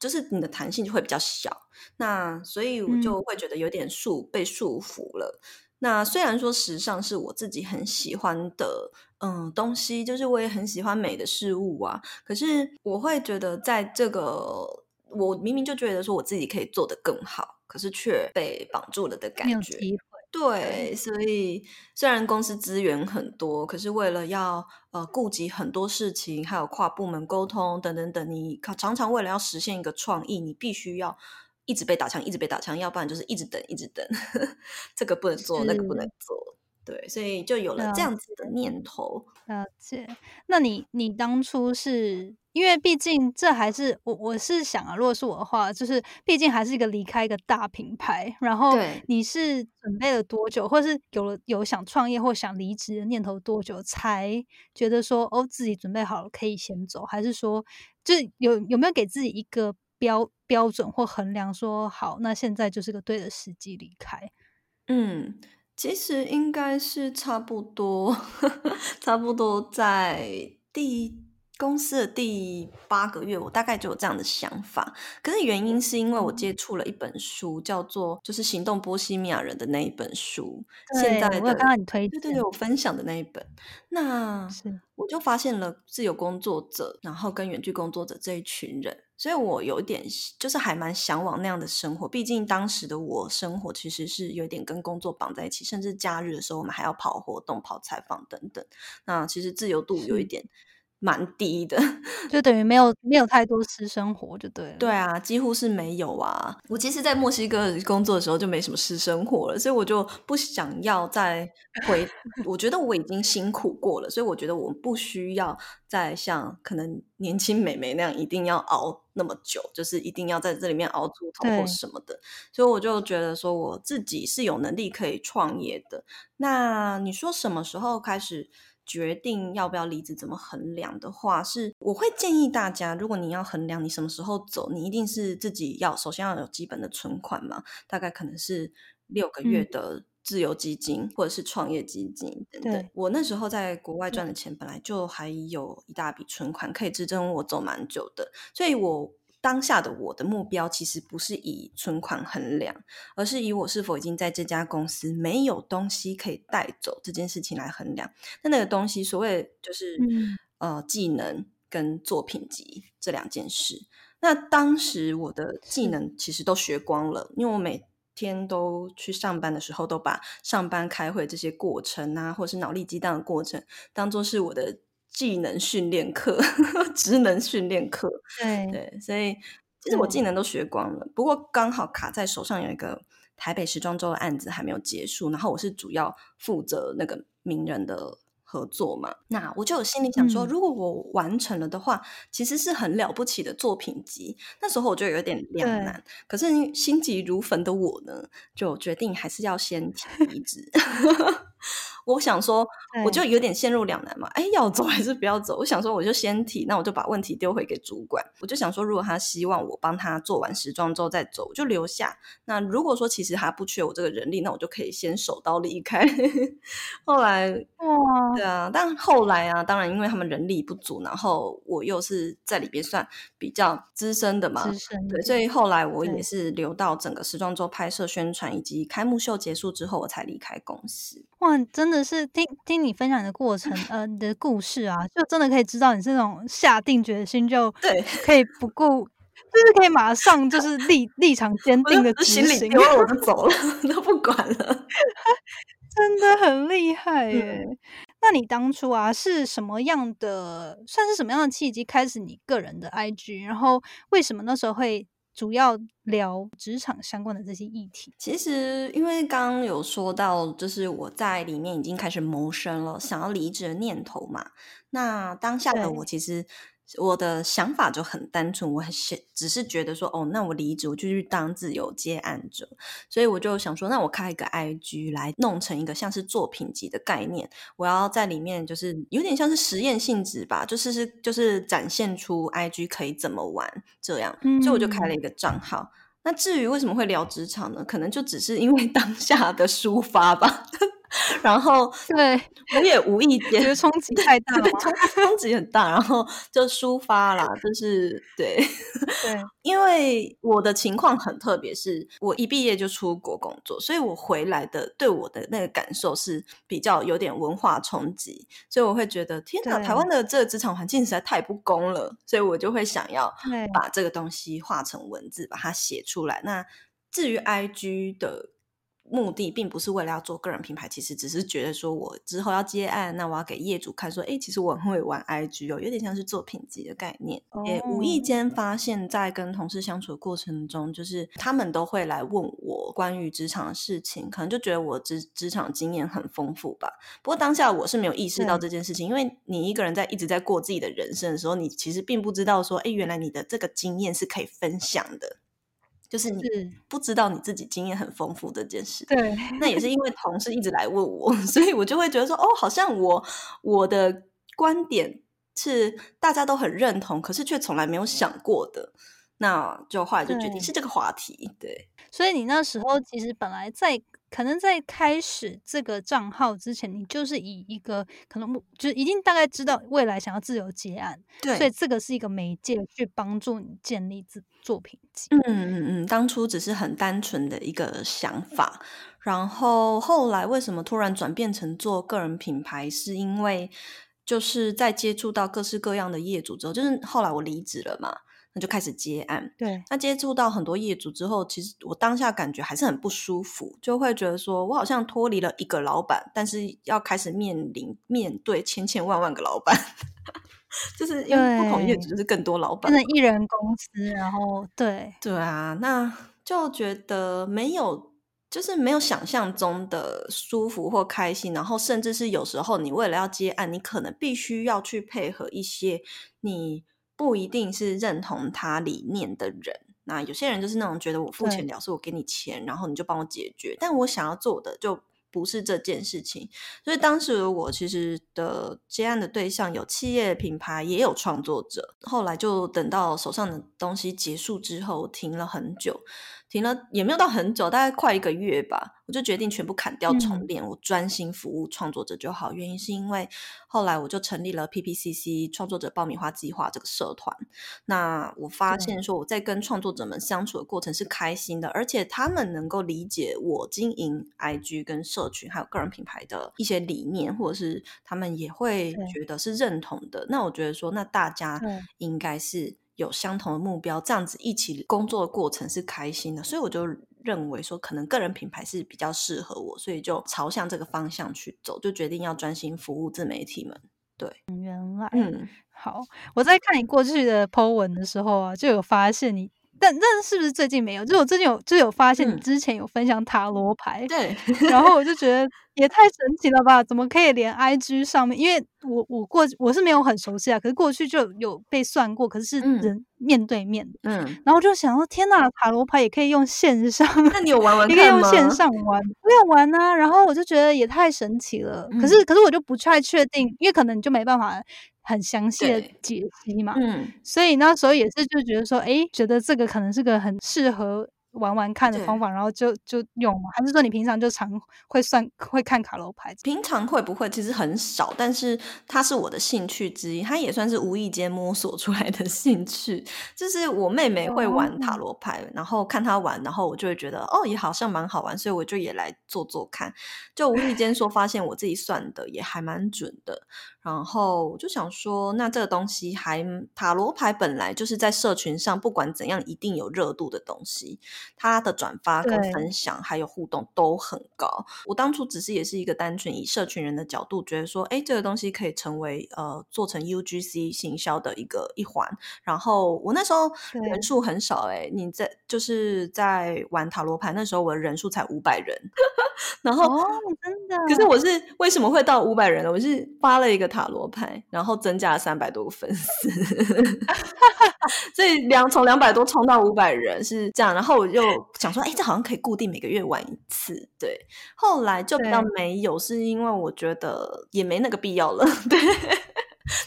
就是你的弹性就会比较小。那所以我嗯。就会觉得有点束被束缚了。那虽然说时尚是我自己很喜欢的，嗯，东西，就是我也很喜欢美的事物啊，可是我会觉得在这个我明明就觉得说我自己可以做得更好，可是却被绑住了的感觉。对。所以虽然公司资源很多，可是为了要呃顾及很多事情，还有跨部门沟通等等等，你常常为了要实现一个创意，你必须要一直被打枪，一直被打枪，要不然就是一直等，一直等，[laughs] 这个不能做，那个不能。做。对，所以就有了这样子的。念头。了解，那你你当初是因为毕竟这还是我我是想啊，如果是我的话，就是毕竟还是一个离开一个大品牌，然后。你是准备了多久，或是有了有想创业或想离职的念头多久，才觉得说，哦，自己准备好了可以先走？还是说，就是有有没有给自己一个标标准或衡量说，好，那现在就是个对的时机离开？嗯，其实应该是差不多 [laughs] 差不多在第公司的第八个月，我大概就有这样的想法。可是原因是因为我接嗯。触了一本书，叫做就是《行动波西米亚人》的那一本书，现对，在的我刚刚你推对对对，我分享的那一本。那是。我就发现了自由工作者，然后跟远距工作者这一群人，所以我有点就是还蛮向往那样的生活。毕竟当时的我生活其实是有点跟工作绑在一起，甚至假日的时候我们还要跑活动、跑采访等等。那其实自由度有一是。点蛮低的。就等于没有没有太多私生活就对了。对啊，几乎是没有啊。我其实在墨西哥工作的时候就没什么私生活了，所以我就不想要再回我觉得我已经辛苦过了，所以我觉得我不需要再像可能年轻美眉那样一定要熬那么久，就是一定要在这里面熬出头或。什么的。所以我就觉得说我自己是有能力可以创业的。那你说什么时候开始决定要不要离职，怎么衡量的话，是我会建议大家，如果你要衡量你什么时候走，你一定是自己要首先要有基本的存款嘛，大概可能是六个月嗯。的自由基金或者是创业基金等等。对。我那时候在国外对。赚的钱本来就还有一大笔存款，可以支撑我走蛮久的。所以我当下的我的目标其实不是以存款衡量，而是以我是否已经在这家公司没有东西可以带走这件事情来衡量。那那个东西所谓就是嗯。呃技能、跟作品集这两件事。那当时我的技能其实都学光了，因为我每天都去上班的时候，都把上班开会这些过程啊，或是脑力激荡的过程，当做是我的技能训练课、[laughs] 职能训练课。对对，所以其实我技能都学光了，不过刚好卡在手上有一个台北时装周的案子还没有结束，然后我是主要负责那个名人的。合作嘛，那我就有心里想说，如果我完成了的话，其实是很了不起的作品集。那时候我就有点两难，可是心急如焚的我呢，就决定还是要先提离职。我想说，我就有点陷入两难嘛。哎，要走 [laughs] 还是不要走？我想说，我就先提，那我就把问题丢回给主管。我就想说，如果他希望我帮他做完时装之后再走，我就留下。那如果说其实他不缺我这个人力，那我就可以先手刀离开。[laughs] 后来，哇，对啊，但后来啊，当然因为他们人力不足，然后我又是在里边算比较资深的嘛，资深对，所以后来我也是留到整个时装周拍摄、宣传以及开幕秀结束之后，我才离开公司。哇，真的是听听你分享的过程，呃，你的故事啊，就真的可以知道你这种下定决心就对，可以不顾，就是可以马上就是立立场坚定的执行，我就走了，[laughs] 都不管了，[laughs] 真的很厉害耶。那你当初啊是什么样的，算是什么样的契机开始你个人的 IG？然后为什么那时候会？主要聊职场相关的这些议题。其实，因为刚刚有说到，就是我在里面已经开始谋生了，想要离职的念头嘛。那当下的我其实。我的想法就很单纯，我很只是觉得说，哦，那我离职，我就去当自由接案者，所以我就想说，那我开一个 IG 来弄成一个像是作品集的概念，我要在里面就是有点像是实验性质吧，就是是就是展现出 IG 可以怎么玩这样，所以我就开了一个账号。那至于为什么会聊职场呢？可能就只是因为 [laughs] 当下的抒发吧。然后，[laughs] 对我也无意间，觉得冲击太大了，冲冲击很大，然后就抒发啦，就是对对，[laughs] 因为我的情况很特别，是我一毕业就出国工作，所以我回来的对我的那个感受是比较有点文化冲击，所以我会觉得天哪，台湾的这个职场环境实在太不公了，所以我就会想要把这个东西化成文字，把它写出来。那至于 I G 的。目的并不是为了要做个人品牌，其实只是觉得说我之后要接案，那我要给业主看说，哎，其实我很会玩 IG 哦，有点像是作品集的概念。也无意间发现，在跟同事相处的过程中，就是他们都会来问我关于职场的事情，可能就觉得我职职场经验很丰富吧。不过当下我是没有意识到这件事情，因为你一个人在一直在过自己的人生的时候，你其实并不知道说，哎，原来你的这个经验是可以分享的。就是你不知道你自己经验很丰富这件事，对，那也是因为同事一直来问我，[laughs] 所以我就会觉得说，哦，好像我我的观点是大家都很认同，可是却从来没有想过的，那就后来就决定是这个话题，对。所以你那时候其实本来在。可能在开始这个账号之前，你就是以一个可能就已经大概知道未来想要自由结案，对，所以这个是一个媒介去帮助你建立自作品集。嗯嗯嗯，当初只是很单纯的一个想法，然后后来为什么突然转变成做个人品牌，是因为就是在接触到各式各样的业主之后，就是后来我离职了嘛。那就开始接案，对。那接触到很多业主之后，其实我当下感觉还是很不舒服，就会觉得说我好像脱离了一个老板，但是要开始面临面对千千万万个老板，[laughs] 就是因为不同业主就是更多老板，变成艺人公司，然后对对啊，那就觉得没有，就是没有想象中的舒服或开心，然后甚至是有时候你为了要接案，你可能必须要去配合一些你。不一定是认同他理念的人，那有些人就是那种觉得我付钱了事，我给你钱，然后你就帮我解决。但我想要做的就不是这件事情，所以当时我其实的接案的对象有企业品牌，也有创作者。后来就等到手上的东西结束之后，停了很久。停了也没有到很久，大概快一个月吧。我就决定全部砍掉重练，我专心服务创作者就好。原因是因为后来我就成立了 PPCC 创作者爆米花计划这个社团。那我发现说我在跟创作者们相处的过程是开心的，而且他们能够理解我经营 IG 跟社群还有个人品牌的一些理念，或者是他们也会觉得是认同的。那我觉得说，那大家应该是有相同的目标，这样子一起工作的过程是开心的。所以我就。认为说可能个人品牌是比较适合我，所以就朝向这个方向去走，就决定要专心服务自媒体们。对，原来，嗯，好，我在看你过去的 po 文的时候啊，就有发现你。但但是不是最近没有？就我最近有就有发现，你之前有分享塔罗牌，对，然后我就觉得 [laughs] 也太神奇了吧？怎么可以连 IG 上面？因为我我过我是没有很熟悉啊，可是过去就有被算过，可是是人面对面的，嗯，然后就想说，天呐，塔罗牌也可以用线上？那你有玩玩看吗？可以用线上玩，我有玩啊。然后我就觉得也太神奇了。可是可是我就不太确定，因为可能你就没办法。很详细的解析嘛，嗯，所以那时候也是就觉得说，哎，觉得这个可能是个很适合。玩玩看的方法，然后就就用嘛？还是说你平常就常会算会看卡罗牌？平常会不会？其实很少，但是它是我的兴趣之一，它也算是无意间摸索出来的兴趣。就是我妹妹会玩塔罗牌，然后看她玩，然后我就会觉得哦，也好像蛮好玩，所以我就也来做做看。就无意间说，发现我自己算的也还蛮准的。然后我就想说，那这个东西还塔罗牌本来就是在社群上，不管怎样一定有热度的东西。它的转发跟分享还有互动都很高。我当初只是也是一个单纯以社群人的角度，觉得说，哎，这个东西可以成为呃做成 UGC 行销的一个一环。然后我那时候人数很少，哎，你在就是在玩塔罗牌那时候，我的人数才五百人。[laughs] 然后哦，真的。可是我是为什么会到五百人呢？我是发了一个塔罗牌，然后增加了三百多个粉丝，[laughs] 所以两从两百多冲到五百人是这样。然后我就想说，哎，这好像可以固定每个月玩一次。对，后来就比较没有，是因为我觉得也没那个必要了。[laughs] 对，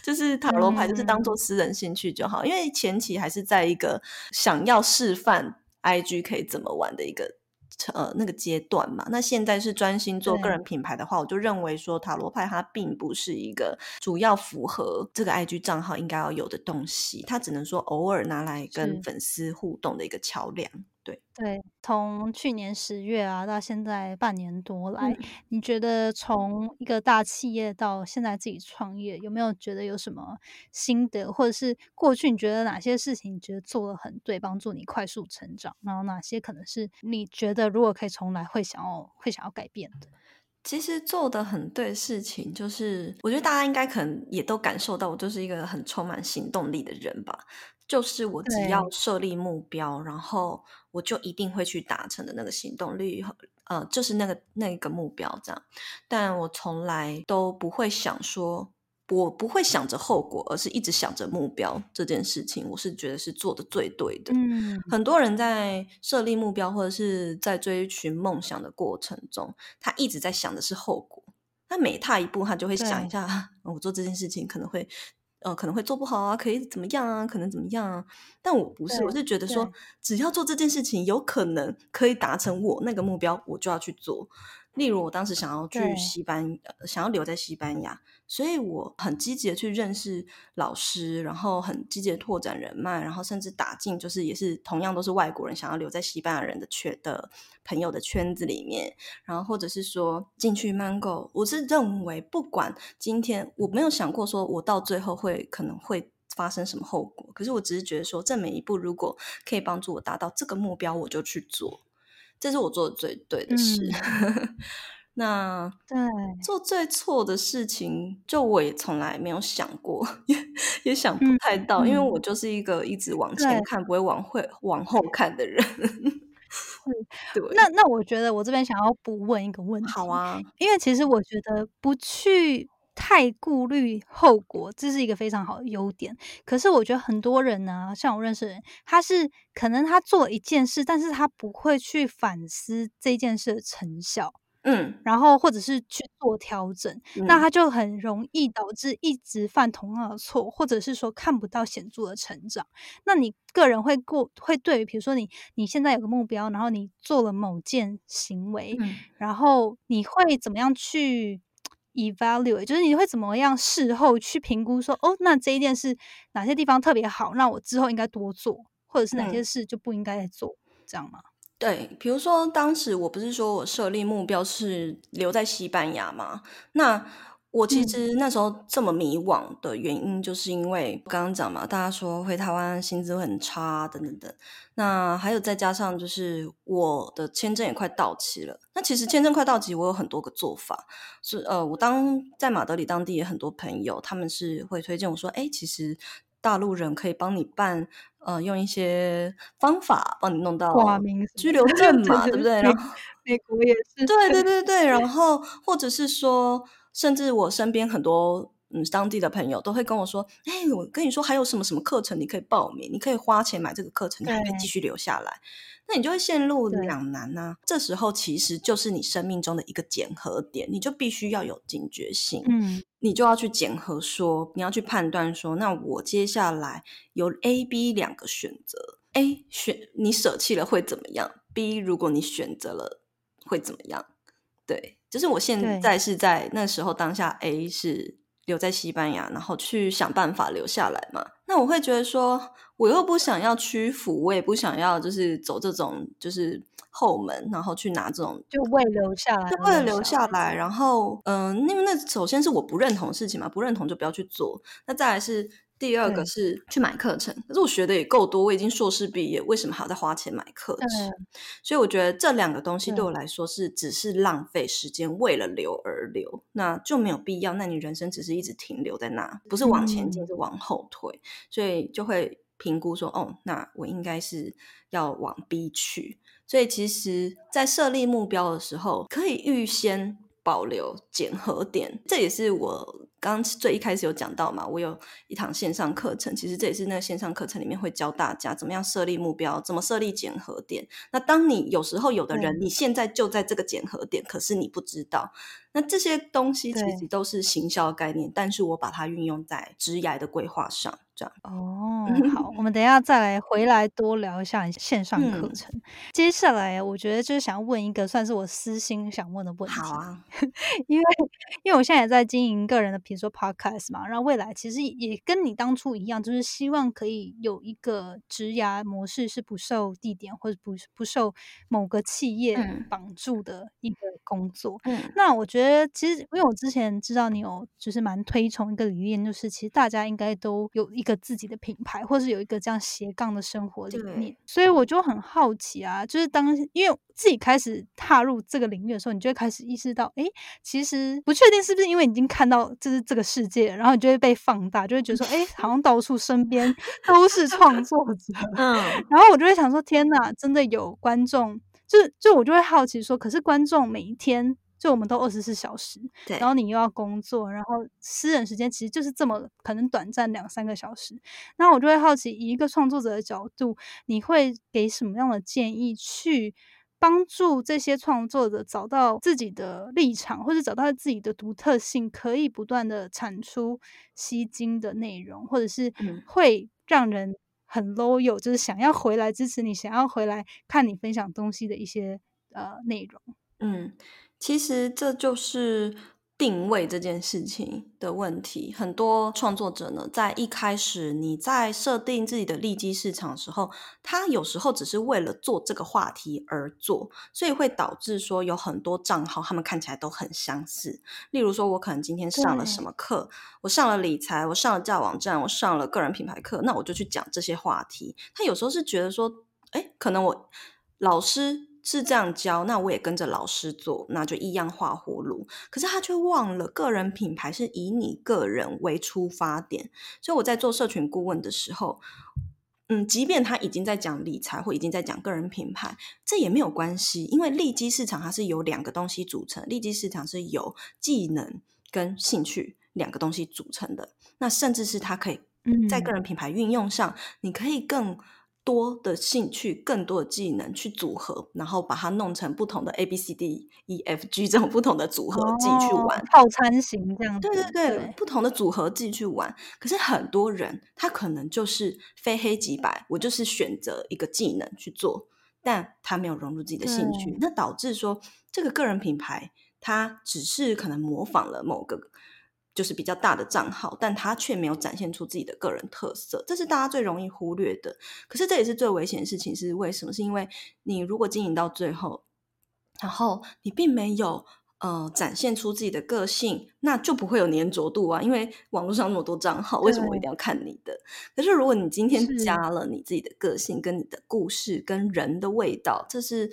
就是塔罗牌，就是当做私人兴趣就好。因为前期还是在一个想要示范 IG 可以怎么玩的一个。呃，那个阶段嘛，那现在是专心做个人品牌的话，我就认为说塔罗牌它并不是一个主要符合这个 IG 账号应该要有的东西，它只能说偶尔拿来跟粉丝互动的一个桥梁。对对，从去年十月啊到现在半年多来，你觉得从一个大企业到现在自己创业，有没有觉得有什么心得，或者是过去你觉得哪些事情你觉得做的很对，帮助你快速成长，然后哪些可能是你觉得如果可以重来会想要会想要改变的？其实做的很对事情，就是我觉得大家应该可能也都感受到，我就是一个很充满行动力的人吧。就是我只要设立目标，然后我就一定会去达成的那个行动力，呃，就是那个那个目标这样。但我从来都不会想说，我不会想着后果，而是一直想着目标这件事情。我是觉得是做的最对的。嗯，很多人在设立目标或者是在追寻梦想的过程中，他一直在想的是后果。他每踏一步，他就会想一下，[laughs] 我做这件事情可能会。呃，可能会做不好啊，可以怎么样啊？可能怎么样啊？但我不是，我是觉得说，只要做这件事情，有可能可以达成我那个目标，我就要去做。例如，我当时想要去西班，想要留在西班牙，所以我很积极的去认识老师，然后很积极的拓展人脉，然后甚至打进就是也是同样都是外国人想要留在西班牙人的圈的朋友的圈子里面，然后或者是说进去 Mango，我是认为不管今天我没有想过说我到最后会可能会发生什么后果，可是我只是觉得说这每一步如果可以帮助我达到这个目标，我就去做。这是我做的最对的事。那对做最错的事情，就我也从来没有想过，也也想不太到，因为我就是一个一直往前看，不会往会往后看的人。[laughs] 对，那那我觉得我这边想要补问一个问题，好啊，因为其实我觉得不去。太顾虑后果，这是一个非常好的优点。可是我觉得很多人呢，像我认识人，他是可能他做一件事，但是他不会去反思这件事的成效。嗯，然后或者是去做调整，嗯那他就很容易导致一直犯同样的错，或者是说看不到显著的成长。那你个人会过会对于比如说你你现在有个目标，然后你做了某件行为，嗯然后你会怎么样去 evaluate？就是你会怎么样事后去评估说，哦，那这一件事哪些地方特别好，那我之后应该多做，或者是哪些嗯事就不应该再做，这样吗？对，比如说当时我不是说我设立目标是留在西班牙吗？那我其嗯实那时候这么迷惘的原因，就是因为刚刚讲嘛，大家说回台湾薪资会很差等等等。那还有再加上就是我的签证也快到期了。那其实签证快到期，我有很多个做法。是呃，我当在马德里当地也很多朋友，他们是会推荐我说，哎，其实大陆人可以帮你办，呃，用一些方法帮你弄到挂名什么居留证嘛，对不对？然后美国也是，对对对对，然后或者是说，甚至我身边很多嗯当地的朋友都会跟我说：“哎，我跟你说，还有什么什么课程你可以报名，你可以花钱买这个课程，你还可以继续留下来。”那你就会陷入两难呐、这时候其实就是你生命中的一个检核点，你就必须要有警觉性。嗯，你就要去检核说，你要去判断说，那我接下来有 A、B 两个选择，A 选你舍弃了会怎么样？B 如果你选择了会怎么样？对，就是我现在是在那时候当下 A 是留在西班牙，然后去想办法留下来嘛。那我会觉得说，我又不想要屈服，我也不想要就是走这种就是后门，然后去拿这种就为留下来就为了留下下来，然后嗯，因为那首先是我不认同的事情嘛，不认同就不要去做。那再来是第二个是去买课程，可是我学的也够多，我已经硕士毕业，为什么还要再花钱买课程？所以我觉得这两个东西对对我来说是只是浪费时间，为了留而留，那就没有必要。那你人生只是一直停留在那，不是往前进，嗯是往后退，所以就会评估说，哦，那我应该是要往 B 去。所以其实，在设立目标的时候，可以预先保留检核点，这也是我刚刚最一开始有讲到嘛。我有一堂线上课程，其实这也是那个线上课程里面会教大家怎么样设立目标，怎么设立检核点。那当你有时候有的人，你现在就在这个检核点，可是你不知道，那这些东西其实都是行销概念，但是我把它运用在职涯的规划上，这样。哦，好，我们等一下再来回来多聊一下线上课嗯程。接下来，我觉得就是想要问一个算是我私心想问的问题，好 [laughs] 啊，因为因为我现在也在经营个人的，比如说 podcast 嘛，然后未来其实也跟你当初一样，就是希望可以有一个职涯模式是不受地点或者不不受某个企业嗯绑住的一个工作。嗯那我觉得其实，因为我之前知道你有就是蛮推崇一个理念，就是其实大家应该都有一个自己的品牌，或是有一个这样斜杠的生活理念。所以我就很好奇啊，就是当因为自己开始踏入这个领域的时候，你就会开始意识到，哎，其实不确定是不是因为你已经看到就是这个世界，然后你就会被放大，就会觉得说，哎，好像到处身边都是创作者。[laughs] 嗯然后我就会想说，天呐，真的有观众，就就我就会好奇说，可是观众每一天，就我们都二十四小时，对然后你又要工作，然后私人时间其实就是这么可能短暂两三个小时，那我就会好奇，以一个创作者的角度，你会给什么样的建议去？帮助这些创作者找到自己的立场，或者找到自己的独特性，可以不断的产出吸睛的内容，或者是嗯会让人很 loyal，就是想要回来支持你，想要回来看你分享东西的一些呃内容。嗯，其实这就是定位这件事情的问题。很多创作者呢，在一开始你在设定自己的利基市场的时候，他有时候只是为了做这个话题而做，所以会导致说有很多账号他们看起来都很相似。例如说，我可能今天上了什么课，我上了理财，我上了教网站，我上了个人品牌课，那我就去讲这些话题。他有时候是觉得说，哎，可能我老师是这样教，那我也跟着老师做，那就一样画葫芦。可是他却忘了，个人品牌是以你个人为出发点。所以我在做社群顾问的时候，嗯，即便他已经在讲理财或已经在讲个人品牌，这也没有关系，因为利基市场它是由两个东西组成，利基市场是由技能跟兴趣两个东西组成的。那甚至是它可以嗯在个人品牌运用上，你可以更多的兴趣、更多的技能去组合，然后把它弄成不同的 A B C D E F G 这种不同的组合技去玩套餐型这样子。对对对，不同的组合技去玩。可是很多人他可能就是非黑即白，我就是选择一个技能去做，但他没有融入自己的兴趣，那导致说这个个人品牌，他只是可能模仿了某个。就是比较大的账号，但他却没有展现出自己的个人特色，这是大家最容易忽略的。可是这也是最危险的事情，是为什么？是因为你如果经营到最后，然后你并没有呃展现出自己的个性，那就不会有粘着度啊。因为网络上那么多账号，为什么我一定要看你的？可是如果你今天加了你自己的个性、跟你的故事、跟人的味道，这是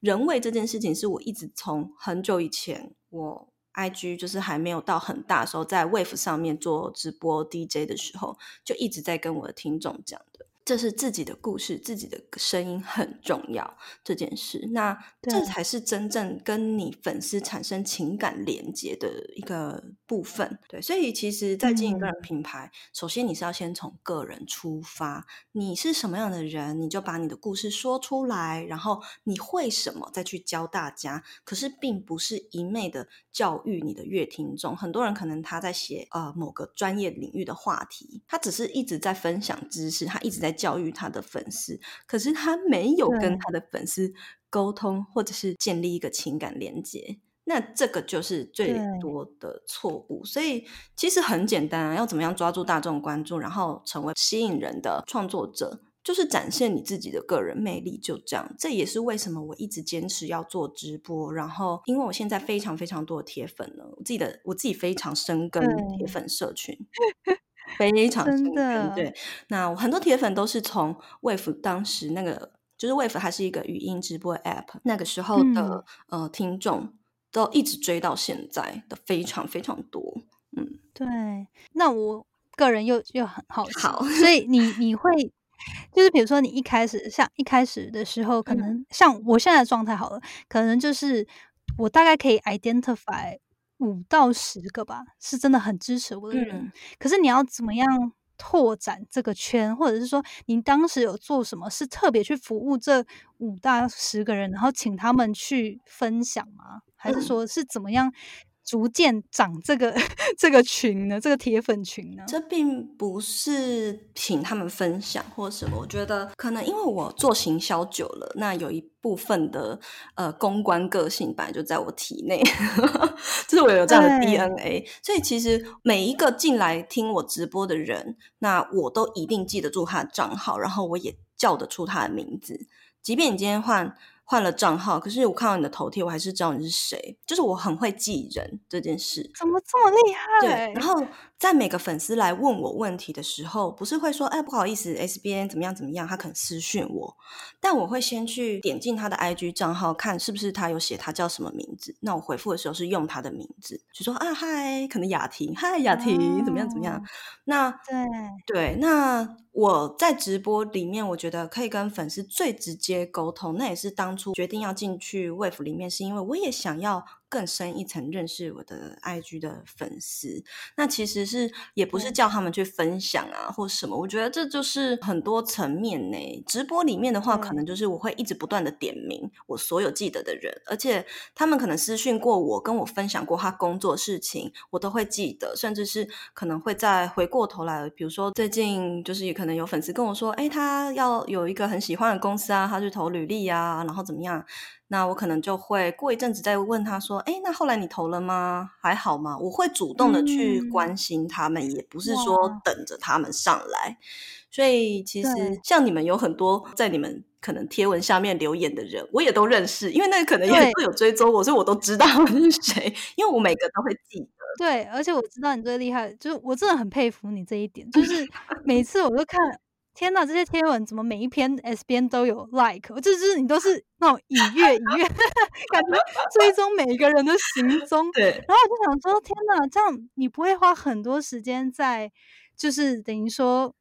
人味这件事情，是我一直从很久以前我。I G 就是还没有到很大时候，在 Wave 上面做直播 DJ 的时候，就一直在跟我的听众讲的。这是自己的故事，自己的声音很重要这件事，那这才是真正跟你粉丝产生情感连接的一个部分。对，所以其实，在经营个人品牌，首先你是要先从个人出发，你是什么样的人，你就把你的故事说出来，然后你会什么，再去教大家。可是，并不是一昧的教育你的乐听众。很多人可能他在写呃某个专业领域的话题，他只是一直在分享知识，他一直在。教育他的粉丝，可是他没有跟他的粉丝沟通，或者是建立一个情感连接，那这个就是最多的错误。所以其实很简单啊，要怎么样抓住大众关注，然后成为吸引人的创作者，就是展现你自己的个人魅力。就这样，这也是为什么我一直坚持要做直播。然后，因为我现在非常非常多的铁粉了，我自己的我自己非常深耕铁粉社群。非常真的对，那很多铁粉都是从 Wave 当时那个，就是 Wave 还是一个语音直播 App，那个时候的呃听众都一直追到现在的非常非常多。嗯，对。那我个人又又很好奇，好，所以 [laughs] 你你会就是比如说你一开始像一开始的时候，可能像我现在的状态好了，可能就是我大概可以 identify。五到十个吧，是真的很支持我的人。可是你要怎么样拓展这个圈，或者是说，您当时有做什么，是特别去服务这五到十个人，然后请他们去分享吗？还是说是怎么样？逐渐长这个 [laughs] 这个群呢，这个铁粉群呢？这并不是请他们分享或什么，我觉得可能因为我做行销久了，那有一部分的呃公关个性本来就在我体内，[laughs] 就是我有这样的 DNA，所以其实每一个进来听我直播的人，那我都一定记得住他的账号，然后我也叫得出他的名字，即便你今天换。换了账号，可是我看到你的头贴，我还是知道你是谁。就是我很会记人这件事，怎么这么厉害？对，然后在每个粉丝来问我问题的时候，不是会说，哎，不好意思，SBN 怎么样怎么样？他可能私讯我，但我会先去点进他的 IG 账号，看是不是他有写他叫什么名字。那我回复的时候是用他的名字，就说啊，嗨，可能雅婷，嗨，雅婷，怎么样怎么样？那对对，那。我在直播里面，我觉得可以跟粉丝最直接沟通，那也是当初决定要进去 Wave 里面，是因为我也想要。更深一层认识我的 IG 的粉丝，那其实是也不是叫他们去分享啊或什么，我觉得这就是很多层面呢。直播里面的话，可能就是我会一直不断的点名我所有记得的人，而且他们可能私讯过我，跟我分享过他工作事情，我都会记得，甚至是可能会再回过头来，比如说最近就是也可能有粉丝跟我说，哎，他要有一个很喜欢的公司啊，他去投履历啊，然后怎么样？那我可能就会过一阵子再问他说：“哎，那后来你投了吗？还好吗？”我会主动的去关心他们，也不是说等着他们上来。所以其实像你们有很多在你们可能贴文下面留言的人，我也都认识，因为那可能也会有追踪我，所以我都知道是谁，因为我每个都会记得。对，而且我知道你最厉害，就是我真的很佩服你这一点，就是每次我都看。天呐，这些贴文怎么每一篇 S 边都有 like？就是你都是那种以月以月，感觉追踪每一个人的行踪。对。然后我就想说，天呐，这样你不会花很多时间在，就是等于说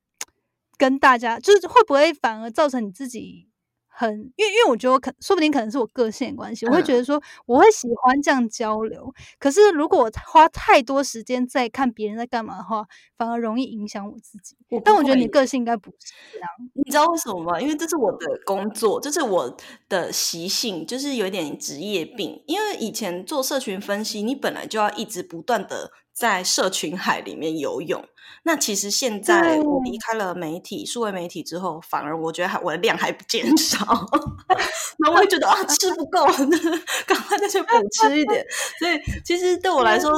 跟大家，就是会不会反而造成你自己很，因为因为我觉得我可说不定可能是我个性的关系，我会嗯觉得说我会喜欢这样交流。可是如果我花太多时间在看别人在干嘛的话，反而容易影响我自己。我但我觉得你个性应该不是这样。你知道为什么吗？因为这是我的工作，这是我的习性，就是有点职业病。因为以前做社群分析，你本来就要一直不断的在社群海里面游泳。那其实现在我离对开了媒体，数位媒体之后，反而我觉得还我的量还不减少，[laughs] 然后我会觉得啊吃不够，[laughs] 赶快再去补吃一点。所以其实对我来说，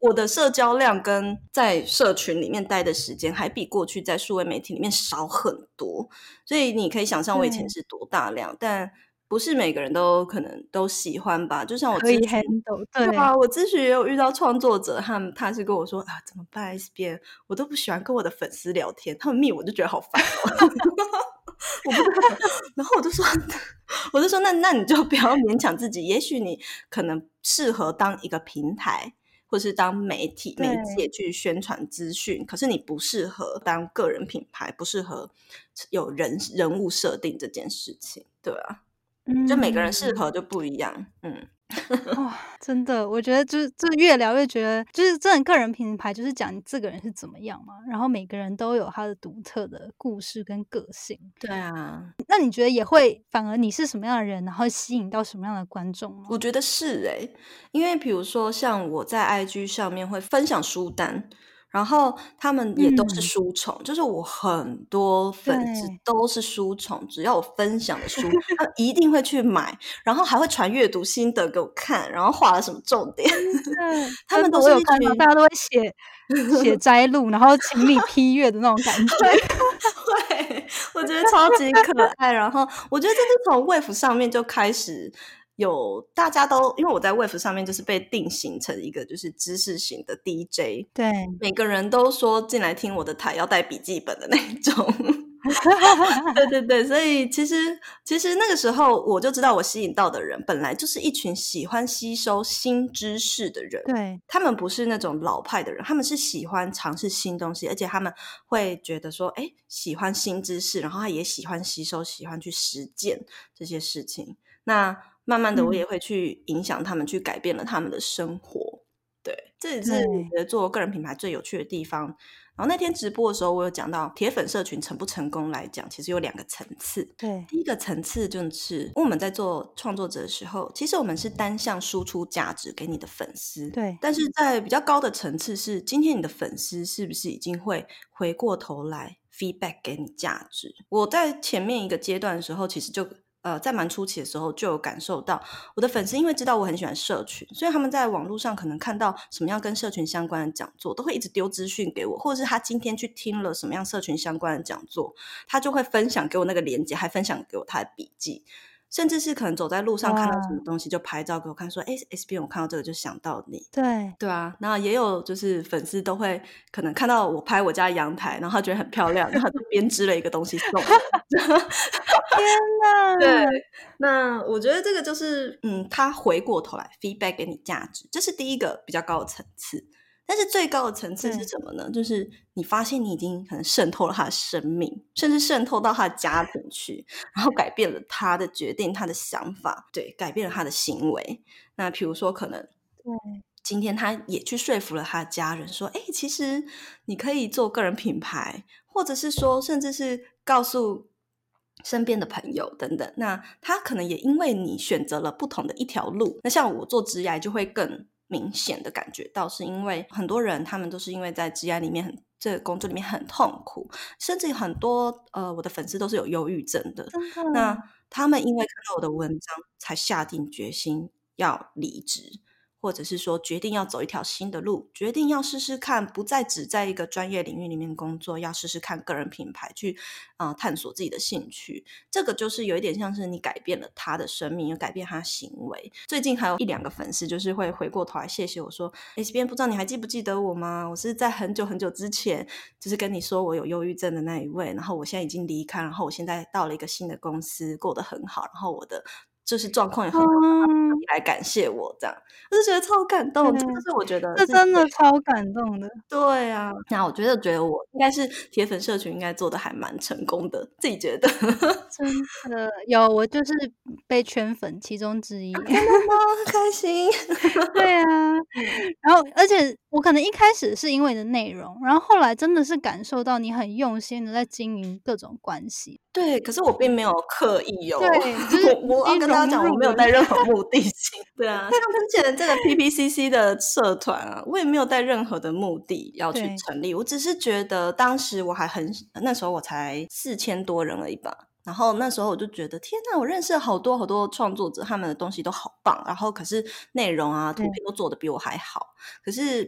我的社交量跟在社群里面待的时间，还比过去在数位媒体里面少很多。所以你可以想象我以前是多大量，但不是每个人都可能都喜欢吧。就像我可以咨询 handle，对对啊，我之前也有遇到创作者，他们他是跟我说啊，怎么办？S 边我都不喜欢跟我的粉丝聊天，他们密我就觉得好烦哦。[laughs] 我不知道，然后我就说，[laughs] 我就说，那那你就不要勉强自己，也许你可能适合当一个平台，或是当媒体媒对介去宣传资讯，可是你不适合当个人品牌，不适合有人人物设定这件事情，对啊，就每个人适嗯合就不一样，嗯。哇，真的，我觉得就是这越聊越觉得，就是真的个人品牌就是讲你这个人是怎么样嘛，然后每个人都有他的独特的故事跟个性。对啊，那你觉得也会反而你是什么样的人，然后吸引到什么样的观众吗？我觉得是诶、因为比如说像我在 IG 上面会分享书单，然后他们也都是嗯书虫，就是我很多粉丝都是书虫，只要我分享的书，他一定会去买，然后还会传阅读心得给我看，然后画了什么重点。对，[laughs] 他们都是我有看到，大家都会写 [laughs] 写摘录，然后请你批阅的那种感 [laughs] 觉。对，我觉得超级可爱。然后我觉得这是从 Wave 上面就开始有大家都，因为我在 Wave 上面就是被定型成一个就是知识型的 DJ，对，每个人都说进来听我的台要带笔记本的那一种。[laughs] 对对对，所以其实其实那个时候我就知道，我吸引到的人本来就是一群喜欢吸收新知识的人。对，他们不是那种老派的人，他们是喜欢尝试新东西，而且他们会觉得说，哎，喜欢新知识，然后他也喜欢吸收，喜欢去实践这些事情。那慢慢的，我嗯也会去影响他们，去改变了他们的生活。对，这也是我觉得做个人品牌最有趣的地方。然后那天直播的时候，我有讲到铁粉社群成不成功来讲，其实有两个层次。对，第一个层次就是我们在做创作者的时候，其实我们是单向输出价值给你的粉丝，对但是在比较高的层次是，今天你的粉丝是不是已经会回过头来 feedback 给你价值？我在前面一个阶段的时候，其实就。呃，在蛮初期的时候就有感受到，我的粉丝因为知道我很喜欢社群，所以他们在网络上可能看到什么样跟社群相关的讲座，都会一直丢资讯给我，或者是他今天去听了什么样社群相关的讲座，他就会分享给我那个链接，还分享给我他的笔记，甚至是可能走在路上看到什么东西就拍照给我看，说：“哎，S B，我看到这个就想到你。”对，对啊，那也有就是粉丝都会可能看到我拍我家阳台，然后他觉得很漂亮，然后他就编织了一个东西送我。天哪，对，那我觉得这个就是，嗯，他回过头来 feedback 给你价值，这是第一个比较高的层次。但是最高的层次是什么呢？就是你发现你已经可能渗透了他的生命，甚至渗透到他的家庭去，然后改变了他的决定、他的想法，对，改变了他的行为。那比如说，可能对，今天他也去说服了他的家人，说：“哎、其实你可以做个人品牌，或者是说，甚至是告诉身边的朋友等等。”那他可能也因为你选择了不同的一条路，那像我做职涯就会更明显的感觉到，是因为很多人他们都是因为在职涯里面很这个工作里面很痛苦，甚至很多呃我的粉丝都是有忧郁症的，的，那。他们因为看到我的文章，才下定决心要离职，或者是说决定要走一条新的路，决定要试试看，不再只在一个专业领域里面工作，要试试看个人品牌，去啊、探索自己的兴趣。这个就是有一点像是你改变了他的生命，又改变他行为。最近还有一两个粉丝就是会回过头来谢谢我说：“S 边不知道你还记不记得我吗？我是在很久很久之前，就是跟你说我有忧郁症的那一位，然后我现在已经离开，然后我现在到了一个新的公司，过得很好，然后我的就是状况也很好，嗯来感谢我这样，我就觉得超感动。这是我觉得这真的超感动的。对啊，那我觉得觉得我应该是铁粉社群应该做的还蛮成功的，自己觉得。[laughs] 真的有，我就是被圈粉其中之一。真的吗？开心。[laughs] 对啊，然后而且我可能一开始是因为你的内容，然后后来真的是感受到你很用心的在经营各种关系。对，可是我并没有刻意哦。对，就是我要跟大家讲，我没有带任何 [laughs] 目的性。[laughs] 对啊，像之前这个 PPCC 的社团啊，我也没有带任何的目的要去成立。我只是觉得当时我还很那时候我才四千多人而已吧。然后那时候我就觉得，天呐，我认识了好多好多创作者，他们的东西都好棒。然后可是内容啊、图片都做的比我还好。可是，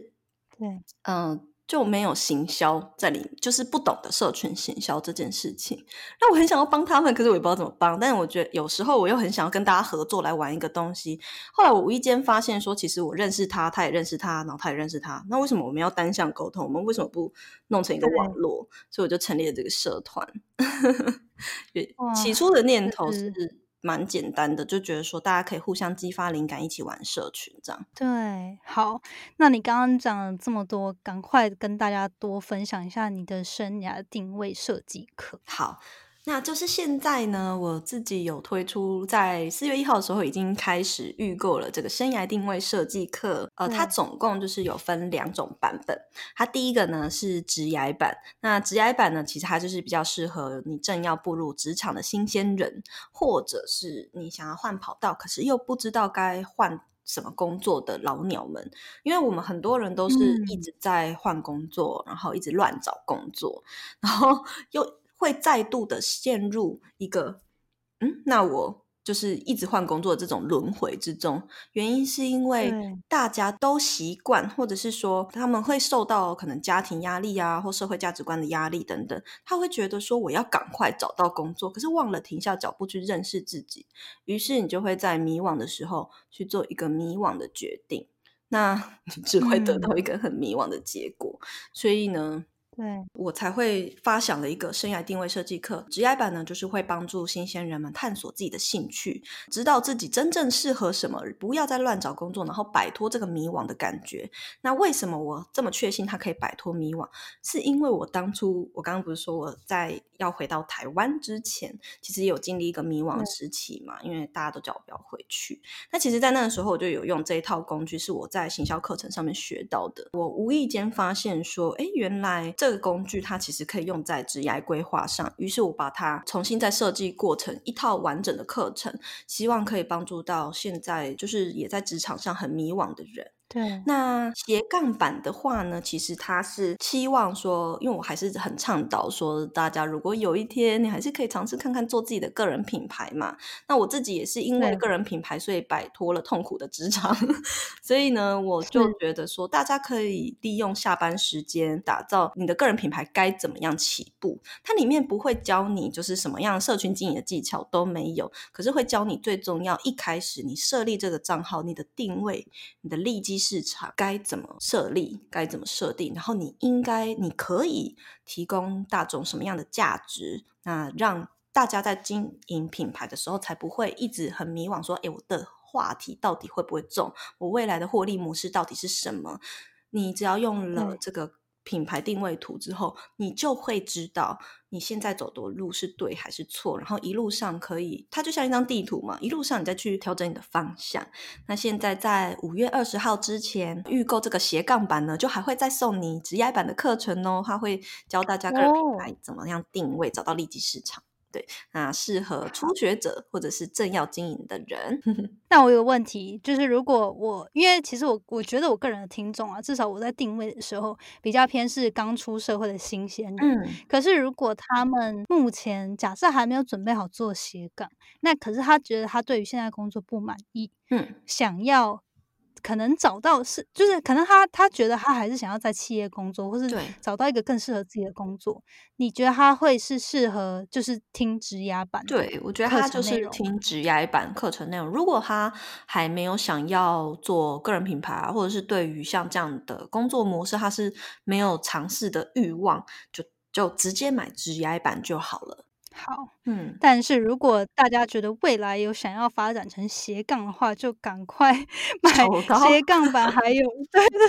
对，嗯。就没有行销在里，就是不懂得社群行销这件事情。那我很想要帮他们，可是我也不知道怎么帮。但是我觉得有时候我又很想要跟大家合作来玩一个东西。后来我无意间发现说，其实我认识他，他也认识他，然后他也认识他。那为什么我们要单向沟通？我们为什么不弄成一个网络？所以我就成立了这个社团。[laughs] 起初的念头是。蛮简单的，就觉得说大家可以互相激发灵感，一起玩社群这样。对，好，那你刚刚讲了这么多，赶快跟大家多分享一下你的生涯定位设计课。好。那就是现在呢，我自己有推出，在四月一号的时候已经开始预购了这个生涯定位设计课。呃，它总共就是有分两种版本。它第一个呢是职涯版，那职涯版呢，其实它就是比较适合你正要步入职场的新鲜人，或者是你想要换跑道，可是又不知道该换什么工作的老鸟们。因为我们很多人都是一直在换工作，然后一直乱找工作，然后又。会再度的陷入一个，嗯，那我就是一直换工作的这种轮回之中。原因是因为大家都习惯，或者是说他们会受到可能家庭压力啊，或社会价值观的压力等等，他会觉得说我要赶快找到工作，可是忘了停下脚步去认识自己。于是你就会在迷惘的时候去做一个迷惘的决定，那你 [laughs] 只会得到一个很迷惘的结果。所以呢？对我才会发想了一个生涯定位设计课，职业版呢，就是会帮助新鲜人们探索自己的兴趣，知道自己真正适合什么，不要再乱找工作，然后摆脱这个迷惘的感觉。那为什么我这么确信他可以摆脱迷惘？是因为我当初我刚刚不是说我在要回到台湾之前，其实有经历一个迷惘时期嘛？因为大家都叫我不要回去。那其实，在那个时候，我就有用这一套工具，是我在行销课程上面学到的。我无意间发现说，哎，原来这这个工具它其实可以用在职业规划上，于是我把它重新再设计过程一套完整的课程，希望可以帮助到现在就是也在职场上很迷惘的人。对，那斜杠版的话呢，其实它是期望说，因为我还是很倡导说，大家如果有一天你还是可以尝试看看做自己的个人品牌嘛。那我自己也是因为个人品牌，所以摆脱了痛苦的职场。[laughs] 所以呢，我就觉得说，大家可以利用下班时间打造你的个人品牌，该怎么样起步？它里面不会教你就是什么样社群经营的技巧都没有，可是会教你最重要，一开始你设立这个账号，你的定位，你的利基。市场该怎么设立？该怎么设定？然后你应该，你可以提供大众什么样的价值？那让大家在经营品牌的时候，才不会一直很迷惘，说：“哎，我的话题到底会不会中？我未来的获利模式到底是什么？”你只要用了这个。品牌定位图之后，你就会知道你现在走的路是对还是错，然后一路上可以，它就像一张地图嘛，一路上你再去调整你的方向。那现在在五月二十号之前预购这个斜杠版呢，就还会再送你直压版的课程哦，它会教大家个人品牌怎么样定位，找到利基市场。对，那适合初学者或者是正要经营的人。[laughs] 那我有个问题，就是如果我，因为其实我我觉得我个人的听众啊，至少我在定位的时候比较偏是刚出社会的新鲜人。嗯。可是如果他们目前假设还没有准备好做斜杠，那可是他觉得他对于现在工作不满意，嗯，想要。可能找到是，就是可能他他觉得他还是想要在企业工作，或是找到一个更适合自己的工作。你觉得他会是适合就是听职涯版？对，我觉得他就是听职涯版课程内容。如果他还没有想要做个人品牌啊，或者是对于像这样的工作模式，他是没有尝试的欲望，就就直接买职涯版就好了。好，嗯，但是如果大家觉得未来有想要发展成斜杠的话，就赶快 [laughs] 买斜杠版，还有。对对，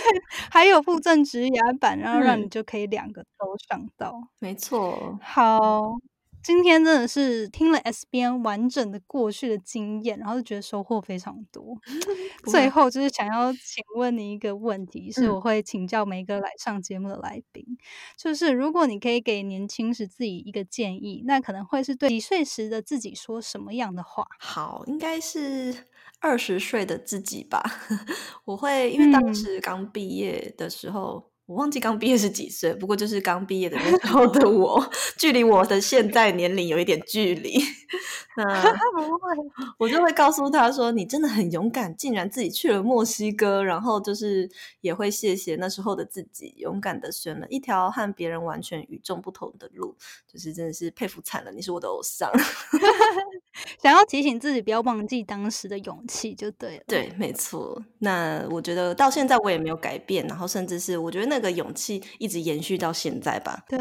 还有附赠直牙版，然后让嗯。你就可以两个都上到。没错，好，今天真的是听了 SBN 完整的过去的经验，然后就觉得收获非常多。[laughs] 最后就是想要请问你一个问题，是嗯我会请教每一个来上节目的来宾，就是如果你可以给年轻时自己一个建议，那可能会是对几岁时的自己说什么样的话？好，应该是二十岁的自己吧。[laughs] 我会因为当嗯时刚毕业的时候，我忘记刚毕业是几岁，不过就是刚毕业的那时候的我，距离我的现在年龄有一点距离。那 [laughs] 我就会告诉他说：“你真的很勇敢，竟然自己去了墨西哥。”然后就是也会谢谢那时候的自己，勇敢的选了一条和别人完全与众不同的路，就是真的是佩服惨了，你是我的偶像。[laughs] 想要提醒自己不要忘记当时的勇气就对了。对，没错。那我觉得到现在我也没有改变，然后甚至是我觉得那个勇气一直延续到现在吧。对，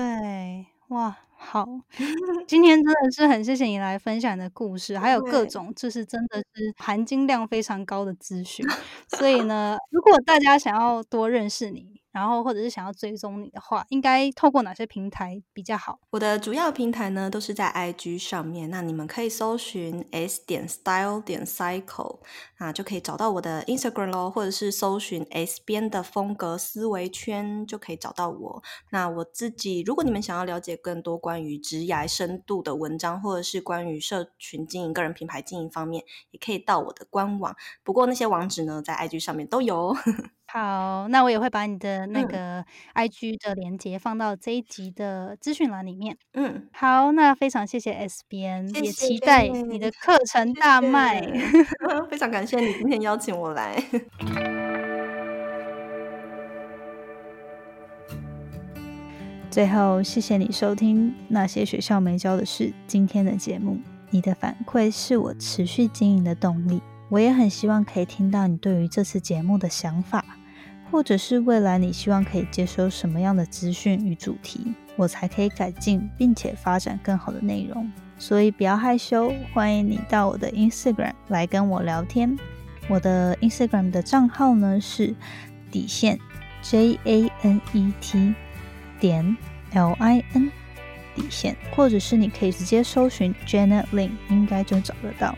哇，好，今天真的是很谢谢你来分享你的故事，还有各种就是真的是含金量非常高的资讯。所以呢，如果大家想要多认识你，然后或者是想要追踪你的话，应该透过哪些平台比较好？我的主要平台呢都是在 IG 上面，那你们可以搜寻 s 点 style 点 cycle，啊就可以找到我的 Instagram 咯，或者是搜寻 S 边的风格思维圈就可以找到我。那我自己，如果你们想要了解更多关于职涯深度的文章，或者是关于社群经营、个人品牌经营方面，也可以到我的官网。不过那些网址呢，在 IG 上面都有哦。[laughs] 好，那我也会把你的那嗯个 IG 的连接放到这一集的资讯栏里面。嗯，好，那非常谢谢 S 边，也谢谢期待你的课程大卖。[laughs] 非常感谢你今天邀请我来。最后，谢谢你收听《那些学校没教的事》今天的节目。你的反馈是我持续经营的动力。我也很希望可以听到你对于这次节目的想法，或者是未来你希望可以接收什么样的资讯与主题，我才可以改进并且发展更好的内容。所以不要害羞，欢迎你到我的 Instagram 来跟我聊天。我的 Instagram 的账号呢是底线 J A N E T 点 L I N 底线，或者是你可以直接搜寻 Janet Lin，应该就找得到。